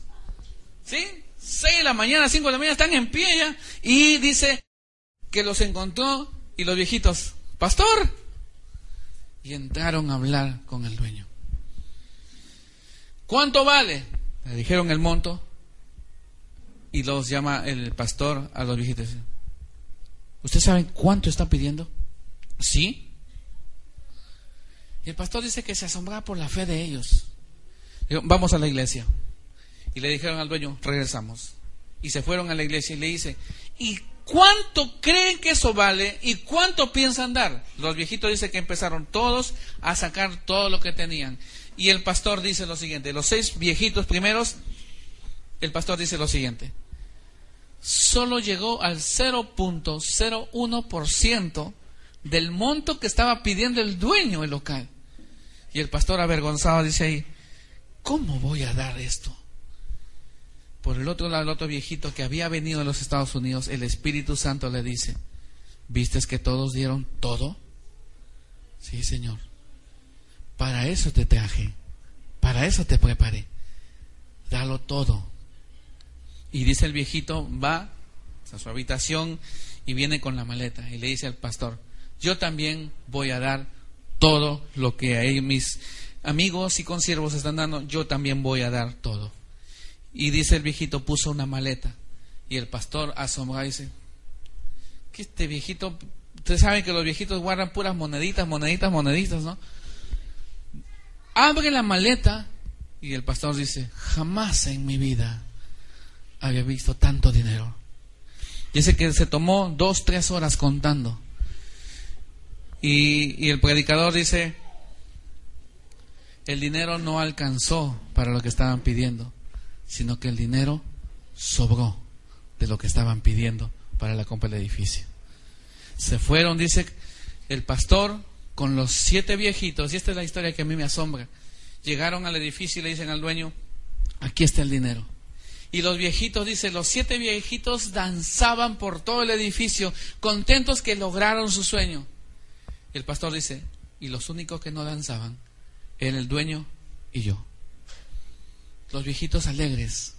¿Sí? Seis de la mañana, cinco de la mañana están en pie ya. Y dice que los encontró y los viejitos, pastor. Y entraron a hablar con el dueño. ¿Cuánto vale? Le dijeron el monto. Y los llama el pastor a los viejitos. ¿Ustedes saben cuánto está pidiendo? Sí. Y el pastor dice que se asombraba por la fe de ellos vamos a la iglesia. Y le dijeron al dueño, regresamos. Y se fueron a la iglesia y le dice, ¿y cuánto creen que eso vale? ¿Y cuánto piensan dar? Los viejitos dicen que empezaron todos a sacar todo lo que tenían. Y el pastor dice lo siguiente, los seis viejitos primeros, el pastor dice lo siguiente, solo llegó al 0.01% del monto que estaba pidiendo el dueño del local. Y el pastor avergonzado dice ahí, ¿cómo voy a dar esto? Por el otro lado, el otro viejito que había venido de los Estados Unidos, el Espíritu Santo le dice, ¿viste que todos dieron todo? Sí, Señor. Para eso te traje, para eso te preparé. Dalo todo. Y dice el viejito, va a su habitación y viene con la maleta y le dice al pastor, yo también voy a dar todo lo que ahí mis amigos y consiervos están dando, yo también voy a dar todo. Y dice el viejito, puso una maleta. Y el pastor asombrado dice, que este viejito, ustedes saben que los viejitos guardan puras moneditas, moneditas, moneditas, ¿no? Abre la maleta y el pastor dice, jamás en mi vida había visto tanto dinero. Dice que se tomó dos, tres horas contando. Y, y el predicador dice, el dinero no alcanzó para lo que estaban pidiendo, sino que el dinero sobró de lo que estaban pidiendo para la compra del edificio. Se fueron, dice el pastor, con los siete viejitos, y esta es la historia que a mí me asombra. Llegaron al edificio y le dicen al dueño, aquí está el dinero. Y los viejitos, dice, los siete viejitos danzaban por todo el edificio, contentos que lograron su sueño. El pastor dice, y los únicos que no danzaban eran el dueño y yo. Los viejitos alegres,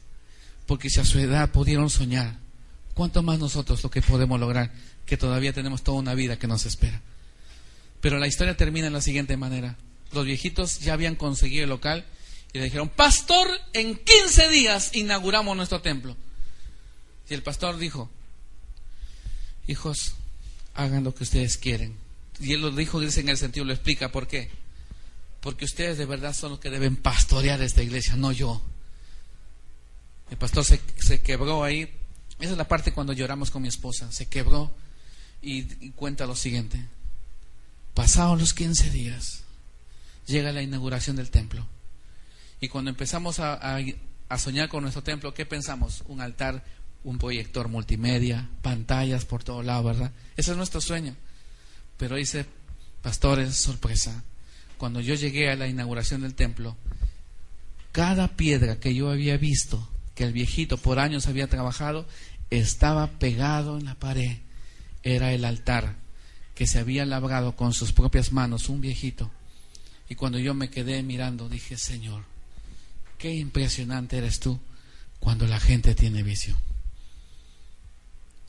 porque si a su edad pudieron soñar, ¿cuánto más nosotros lo que podemos lograr, que todavía tenemos toda una vida que nos espera? Pero la historia termina en la siguiente manera. Los viejitos ya habían conseguido el local y le dijeron, pastor, en 15 días inauguramos nuestro templo. Y el pastor dijo, hijos, hagan lo que ustedes quieren. Y él lo dijo, dice en el sentido, lo explica por qué. Porque ustedes de verdad son los que deben pastorear esta iglesia, no yo. El pastor se, se quebró ahí. Esa es la parte cuando lloramos con mi esposa. Se quebró y, cuenta lo siguiente. Pasados los 15 días, llega la inauguración del templo. Y cuando empezamos a, soñar con nuestro templo, ¿qué pensamos? Un altar, un proyector multimedia, pantallas por todo lado, ¿verdad? Ese es nuestro sueño. Pero dice, pastores, sorpresa, cuando yo llegué a la inauguración del templo, cada piedra que yo había visto, que el viejito por años había trabajado, estaba pegado en la pared. Era el altar que se había labrado con sus propias manos un viejito. Y cuando yo me quedé mirando, dije, Señor, Qué impresionante eres tú cuando la gente tiene visión.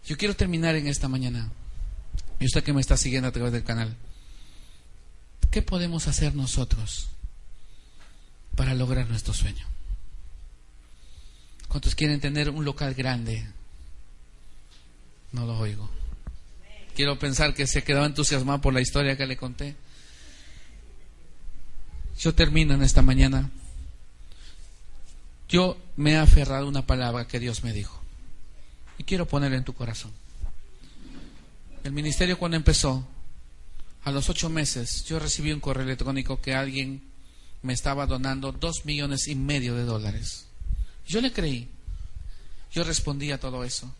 Yo quiero terminar en esta mañana. Y usted que me está siguiendo a través del canal. ¿Qué podemos hacer nosotros para lograr nuestro sueño? ¿Cuántos quieren tener un local grande? No lo oigo. Quiero pensar que se quedó entusiasmado por la historia que le conté. Yo termino en esta mañana yo me he aferrado a una palabra que Dios me dijo y quiero ponerla en tu corazón. El ministerio cuando empezó, a los ocho meses, yo recibí un correo electrónico que alguien me estaba donando dos millones y medio de dólares. Yo le creí. Yo respondí a todo eso.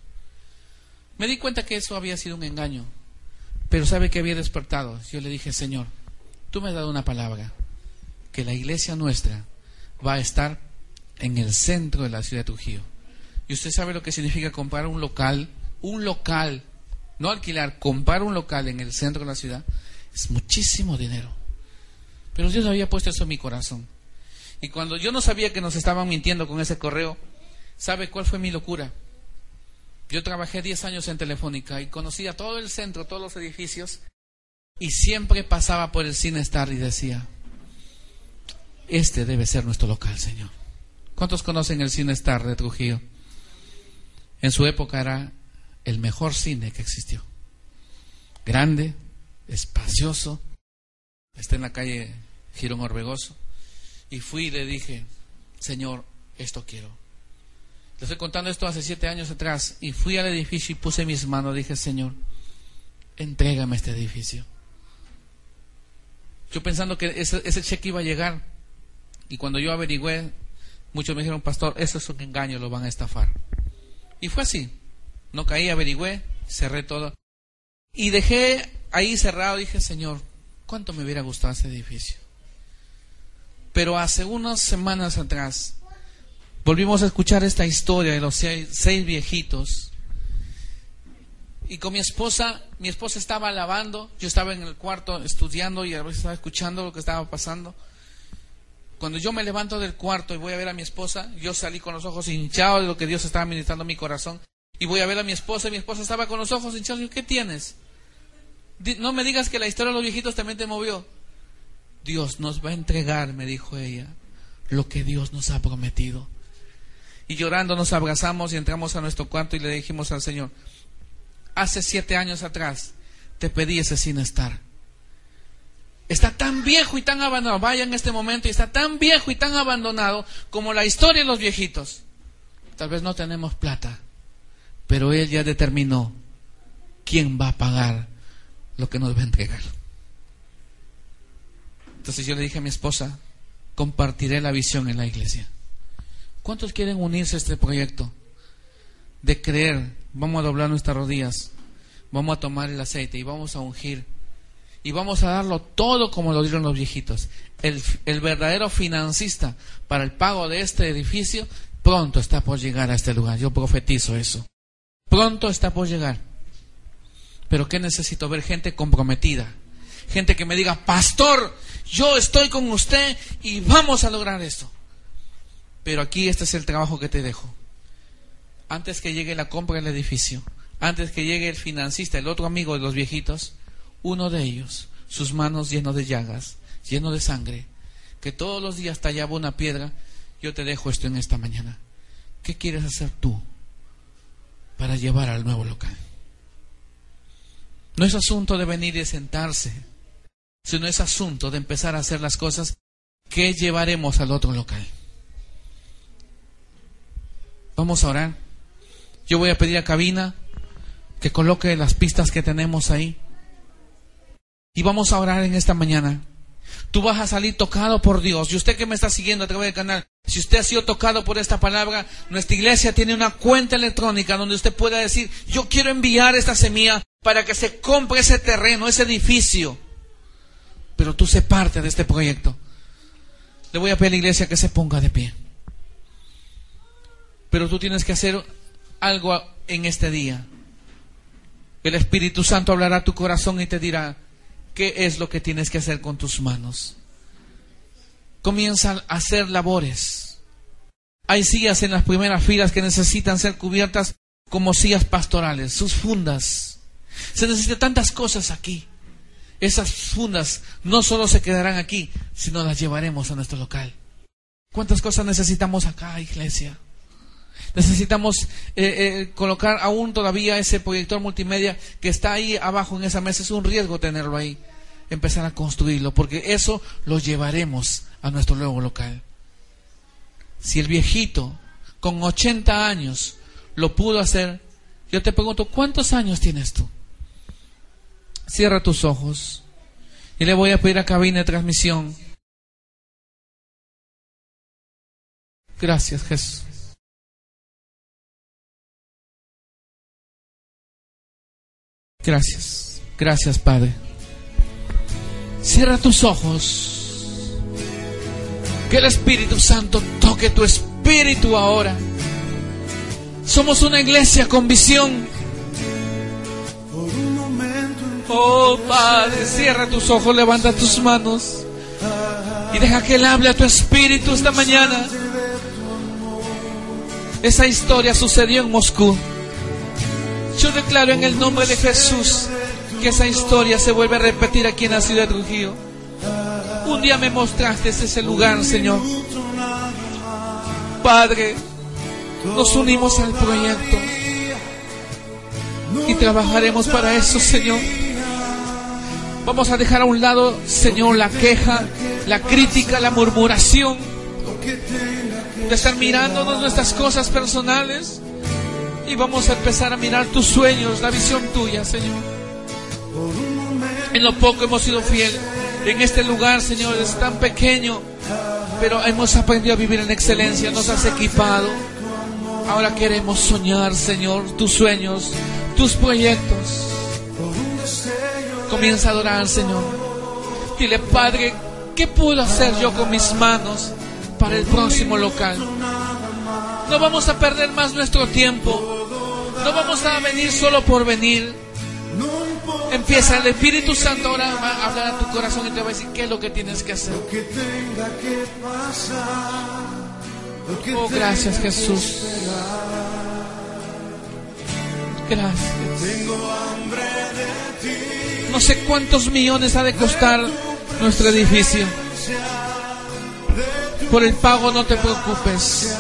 Me di cuenta que eso había sido un engaño, pero sabe que había despertado. Yo le dije, Señor, tú me has dado una palabra, que la iglesia nuestra va a estar en el centro de la ciudad de Trujillo. Y usted sabe lo que significa comprar un local, un local, no alquilar, comprar un local en el centro de la ciudad, es muchísimo dinero. Pero Dios había puesto eso en mi corazón. Y cuando yo no sabía que nos estaban mintiendo con ese correo, ¿sabe cuál fue mi locura? Yo trabajé 10 años en Telefónica y conocía todo el centro, todos los edificios, y siempre pasaba por el Cine Star y decía, este debe ser nuestro local, Señor. ¿Cuántos conocen el cine Star de Trujillo? En su época era el mejor cine que existió. Grande, espacioso. Está en la calle Girón Orbegoso. Y fui y le dije, Señor, esto quiero. Le estoy contando esto hace siete años atrás y fui al edificio y puse mis manos. Dije, Señor, entrégame este edificio. Yo pensando que ese, ese cheque iba a llegar. Y cuando yo averigüé, muchos me dijeron, pastor, eso es un engaño, lo van a estafar. Y fue así. No caí, averigüé, cerré todo. Y dejé ahí cerrado, dije, Señor, ¿cuánto me hubiera gustado ese edificio? Pero hace unas semanas atrás volvimos a escuchar esta historia de los seis, seis viejitos. Y con mi esposa, mi esposa estaba lavando, yo estaba en el cuarto estudiando y a veces estaba escuchando lo que estaba pasando. Cuando yo me levanto del cuarto y voy a ver a mi esposa, yo salí con los ojos hinchados de lo que Dios estaba ministrando en mi corazón. Y voy a ver a mi esposa y mi esposa estaba con los ojos hinchados. Y yo, ¿qué tienes? No me digas que la historia de los viejitos también te movió. Dios nos va a entregar, me dijo ella, lo que Dios nos ha prometido. Y llorando nos abrazamos y entramos a nuestro cuarto y le dijimos al Señor, hace siete años atrás te pedí ese sin estar. Está tan viejo y tan abandonado, vaya en este momento y está tan viejo y tan abandonado como la historia de los viejitos. Tal vez no tenemos plata, pero Él ya determinó quién va a pagar lo que nos va a entregar. Entonces yo le dije a mi esposa, compartiré la visión en la iglesia. ¿Cuántos quieren unirse a este proyecto? De creer, vamos a doblar nuestras rodillas, vamos a tomar el aceite y vamos a ungir. Y vamos a darlo todo como lo dieron los viejitos. El, el verdadero financista para el pago de este edificio pronto está por llegar a este lugar. Yo profetizo eso. Pronto está por llegar. Pero ¿qué necesito? Ver gente comprometida. Gente que me diga, pastor, yo estoy con usted y vamos a lograr esto. Pero aquí este es el trabajo que te dejo. Antes que llegue la compra del edificio, antes que llegue el financista, el otro amigo de los viejitos, uno de ellos, sus manos llenos de llagas, lleno de sangre, que todos los días tallaba una piedra, yo te dejo esto en esta mañana. ¿Qué quieres hacer tú para llevar al nuevo local? No es asunto de venir y sentarse, sino es asunto de empezar a hacer las cosas que llevaremos al otro local. Vamos a orar. Yo voy a pedir a Cabina que coloque las pistas que tenemos ahí. Y vamos a orar en esta mañana. Tú vas a salir tocado por Dios. Y usted que me está siguiendo a través del canal, si usted ha sido tocado por esta palabra, nuestra iglesia tiene una cuenta electrónica donde usted pueda decir, yo quiero enviar esta semilla para que se compre ese terreno, ese edificio. Pero tú sé parte de este proyecto. Le voy a pedir a la iglesia que se ponga de pie. Pero tú tienes que hacer algo en este día. El Espíritu Santo hablará a tu corazón y te dirá qué es lo que tienes que hacer con tus manos. Comienza a hacer labores. Hay sillas en las primeras filas que necesitan ser cubiertas como sillas pastorales, sus fundas se necesitan tantas cosas aquí. Esas fundas no solo se quedarán aquí, sino las llevaremos a nuestro local. ¿Cuántas cosas necesitamos acá, iglesia? Necesitamos eh, eh, colocar aún todavía ese proyector multimedia que está ahí abajo en esa mesa. Es un riesgo tenerlo ahí. Empezar a construirlo, porque eso lo llevaremos a nuestro nuevo local. Si el viejito con 80 años lo pudo hacer, yo te pregunto, ¿cuántos años tienes tú? Cierra tus ojos. Y le voy a pedir a cabina de transmisión. Gracias, Jesús. Gracias. Gracias, Padre. Cierra tus ojos. Que el Espíritu Santo toque tu espíritu ahora. Somos una iglesia con visión. Oh Padre, cierra tus ojos, levanta tus manos y deja que Él hable a tu espíritu esta mañana. Esa historia sucedió en Moscú. Yo declaro en el nombre de Jesús que esa historia se vuelve a repetir aquí en la ciudad de Trujillo. Un día me mostraste ese lugar, Señor. Padre, nos unimos al proyecto y trabajaremos para eso, Señor. Vamos a dejar a un lado, Señor, la queja, la crítica, la murmuración. de estar mirándonos nuestras cosas personales y vamos a empezar a mirar tus sueños, la visión tuya, Señor. En lo poco hemos sido fieles. En este lugar, Señor, es tan pequeño, pero hemos aprendido a vivir en excelencia, nos has equipado. Ahora queremos soñar, Señor, tus sueños, tus proyectos. Comienza a adorar, Señor. Dile, Padre, ¿qué puedo hacer yo con mis manos para el próximo local? No vamos a perder más nuestro tiempo. No vamos a venir solo por venir. Empieza el Espíritu Santo ahora a hablar a tu corazón y te va a decir qué es lo que tienes que hacer. Oh, gracias Jesús. Gracias. No sé cuántos millones ha de costar nuestro edificio. Por el pago no te preocupes.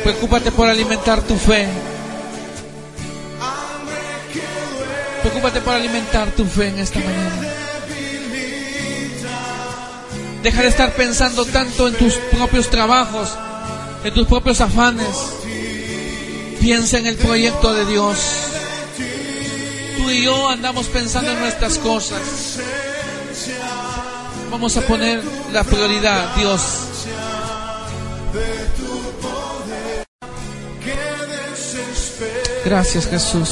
Preocúpate por alimentar tu fe. Preocúpate por alimentar tu fe en esta mañana. Deja de estar pensando tanto en tus propios trabajos, en tus propios afanes. Piensa en el proyecto de Dios. Tú y yo andamos pensando en nuestras cosas. Vamos a poner la prioridad, Dios. Gracias Jesús.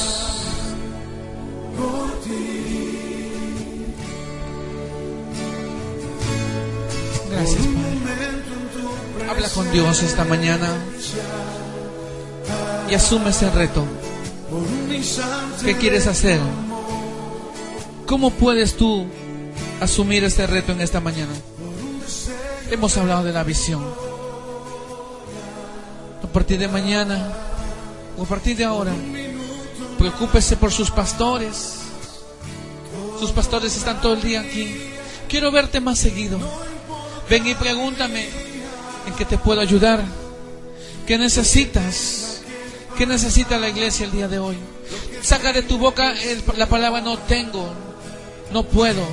Gracias, Padre. Habla con Dios esta mañana y asume ese reto. ¿Qué quieres hacer? ¿Cómo puedes tú asumir este reto en esta mañana? Hemos hablado de la visión. A partir de mañana a partir de ahora, preocúpese por sus pastores. Sus pastores están todo el día aquí. Quiero verte más seguido. Ven y pregúntame en qué te puedo ayudar. ¿Qué necesitas? ¿Qué necesita la iglesia el día de hoy? Saca de tu boca la palabra no tengo, no puedo,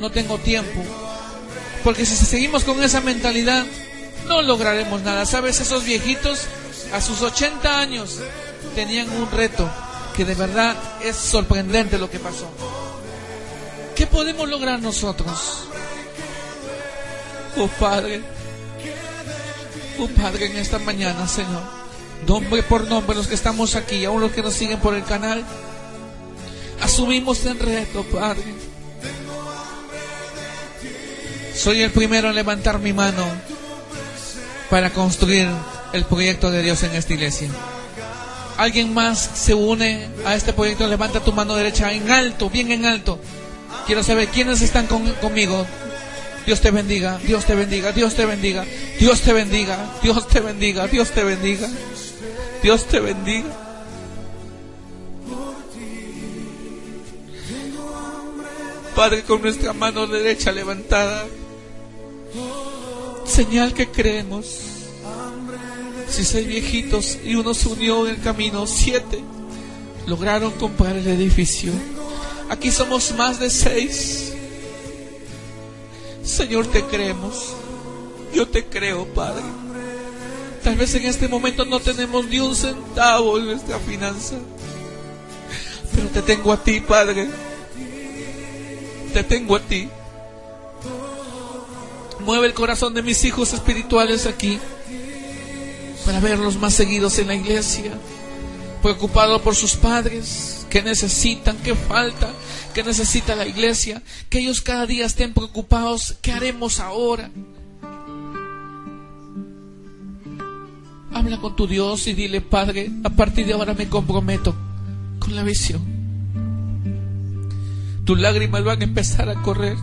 no tengo tiempo. Porque si seguimos con esa mentalidad, no lograremos nada. ¿Sabes? Esos viejitos a sus 80 años tenían un reto que de verdad es sorprendente lo que pasó. ¿Qué podemos lograr nosotros? Oh Padre, oh Padre, en esta mañana, Señor, nombre por nombre, los que estamos aquí, aún los que nos siguen por el canal, asumimos el reto, Padre. Soy el primero en levantar mi mano para construir el proyecto de Dios en esta iglesia. ¿Alguien más se une a este proyecto? Levanta tu mano derecha en alto, bien en alto. Quiero saber quiénes están conmigo. Dios te bendiga, Dios te bendiga, Dios te bendiga, Dios te bendiga, Dios te bendiga, Dios te bendiga, Dios te bendiga. Padre, con nuestra mano derecha levantada, señal que creemos. Si seis viejitos y uno se unió en el camino, siete lograron comprar el edificio. Aquí somos más de seis. Señor, te creemos. Yo te creo, Padre. Tal vez en este momento no tenemos ni un centavo en nuestra finanza. Pero te tengo a ti, Padre. Te tengo a ti. Mueve el corazón de mis hijos espirituales aquí para verlos más seguidos en la iglesia. Preocupado por sus padres, que necesitan, que falta, que necesita la iglesia, que ellos cada día estén preocupados, ¿qué haremos ahora? Habla con tu Dios y dile, Padre, a partir de ahora me comprometo con la visión. Tus lágrimas van a empezar a correr.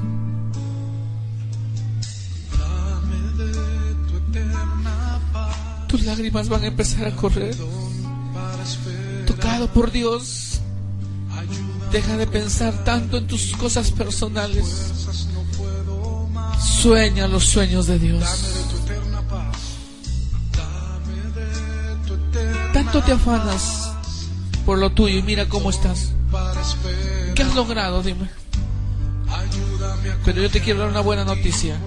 Tus lágrimas van a empezar a correr. Tocado por Dios. Deja de pensar tanto en tus cosas personales. Sueña los sueños de Dios. Tanto te afanas por lo tuyo y mira cómo estás. ¿Qué has logrado? Dime. Pero yo te quiero dar una buena noticia.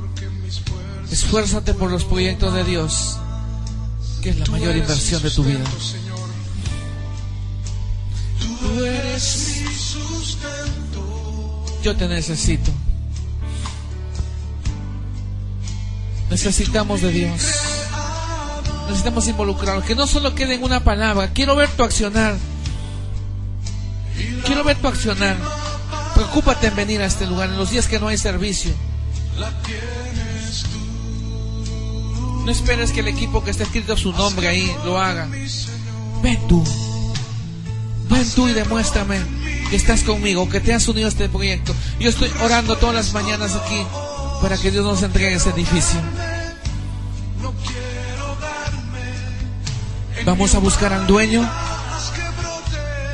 Esfuérzate por los proyectos de Dios, es la mayor inversión de tu vida. Yo te necesito. Necesitamos de Dios. Necesitamos involucrarnos. Que no solo quede en una palabra. Quiero ver tu accionar. Quiero ver tu accionar. Preocúpate en venir a este lugar en los días que no hay servicio. No esperes que el equipo que está escrito su nombre ahí lo haga. Ven tú. Ven tú y demuéstrame que estás conmigo, que te has unido a este proyecto. Yo estoy orando todas las mañanas aquí para que Dios nos entregue ese edificio. Vamos a buscar al dueño.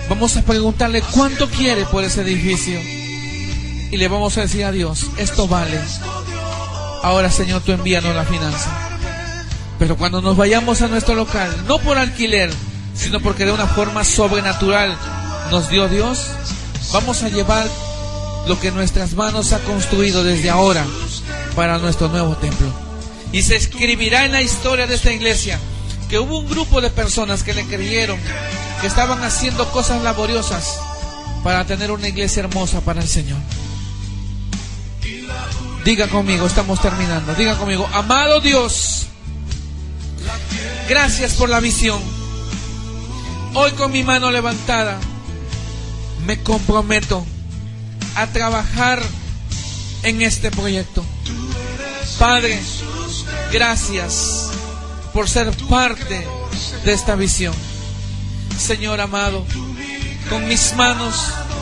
Vamos a preguntarle cuánto quiere por ese edificio. Y le vamos a decir a Dios, esto vale. Ahora Señor, tú envíanos la finanza. Pero cuando nos vayamos a nuestro local, no por alquiler, sino porque de una forma sobrenatural nos dio Dios, vamos a llevar lo que nuestras manos ha construido desde ahora para nuestro nuevo templo. Y se escribirá en la historia de esta iglesia que hubo un grupo de personas que le creyeron, que estaban haciendo cosas laboriosas para tener una iglesia hermosa para el Señor. Diga conmigo, estamos terminando. Diga conmigo, amado Dios, gracias por la visión. Hoy con mi mano levantada me comprometo a trabajar en este proyecto. Padre, gracias por ser parte de esta visión. Señor amado, con mis manos,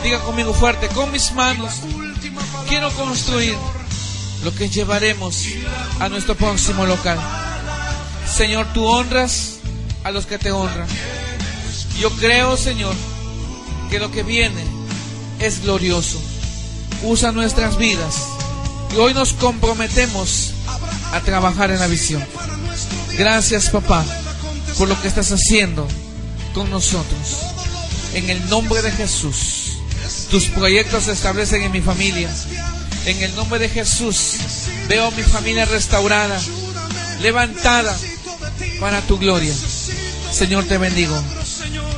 diga conmigo fuerte, con mis manos quiero construir lo que llevaremos a nuestro próximo local. Señor, tú honras a los que te honran. Yo creo, Señor, que lo que viene es glorioso. Usa nuestras vidas y hoy nos comprometemos a trabajar en la visión. Gracias, papá, por lo que estás haciendo con nosotros. En el nombre de Jesús, tus proyectos se establecen en mi familia. En el nombre de Jesús, veo mi familia restaurada, levantada para tu gloria. Señor, te bendigo.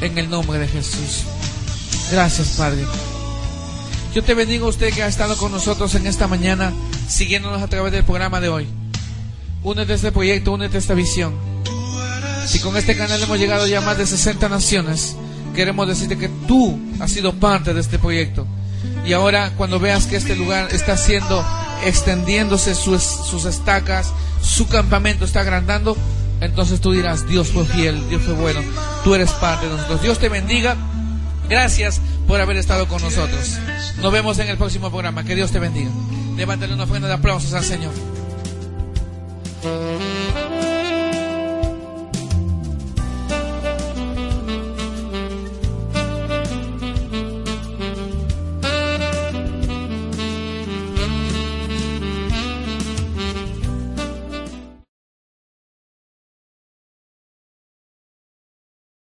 En el nombre de Jesús. Gracias, Padre. Yo te bendigo a usted que ha estado con nosotros en esta mañana, siguiéndonos a través del programa de hoy. Únete a este proyecto, únete a esta visión. Si con este canal hemos llegado ya a más de 60 naciones, queremos decirte que tú has sido parte de este proyecto. Y ahora cuando veas que este lugar está haciendo, extendiéndose sus estacas, su campamento está agrandando, entonces tú dirás, Dios fue fiel, Dios fue bueno, tú eres parte de nosotros. Dios te bendiga. Gracias por haber estado con nosotros. Nos vemos en el próximo programa. Que Dios te bendiga. Levántale una ofrenda de aplausos al Señor.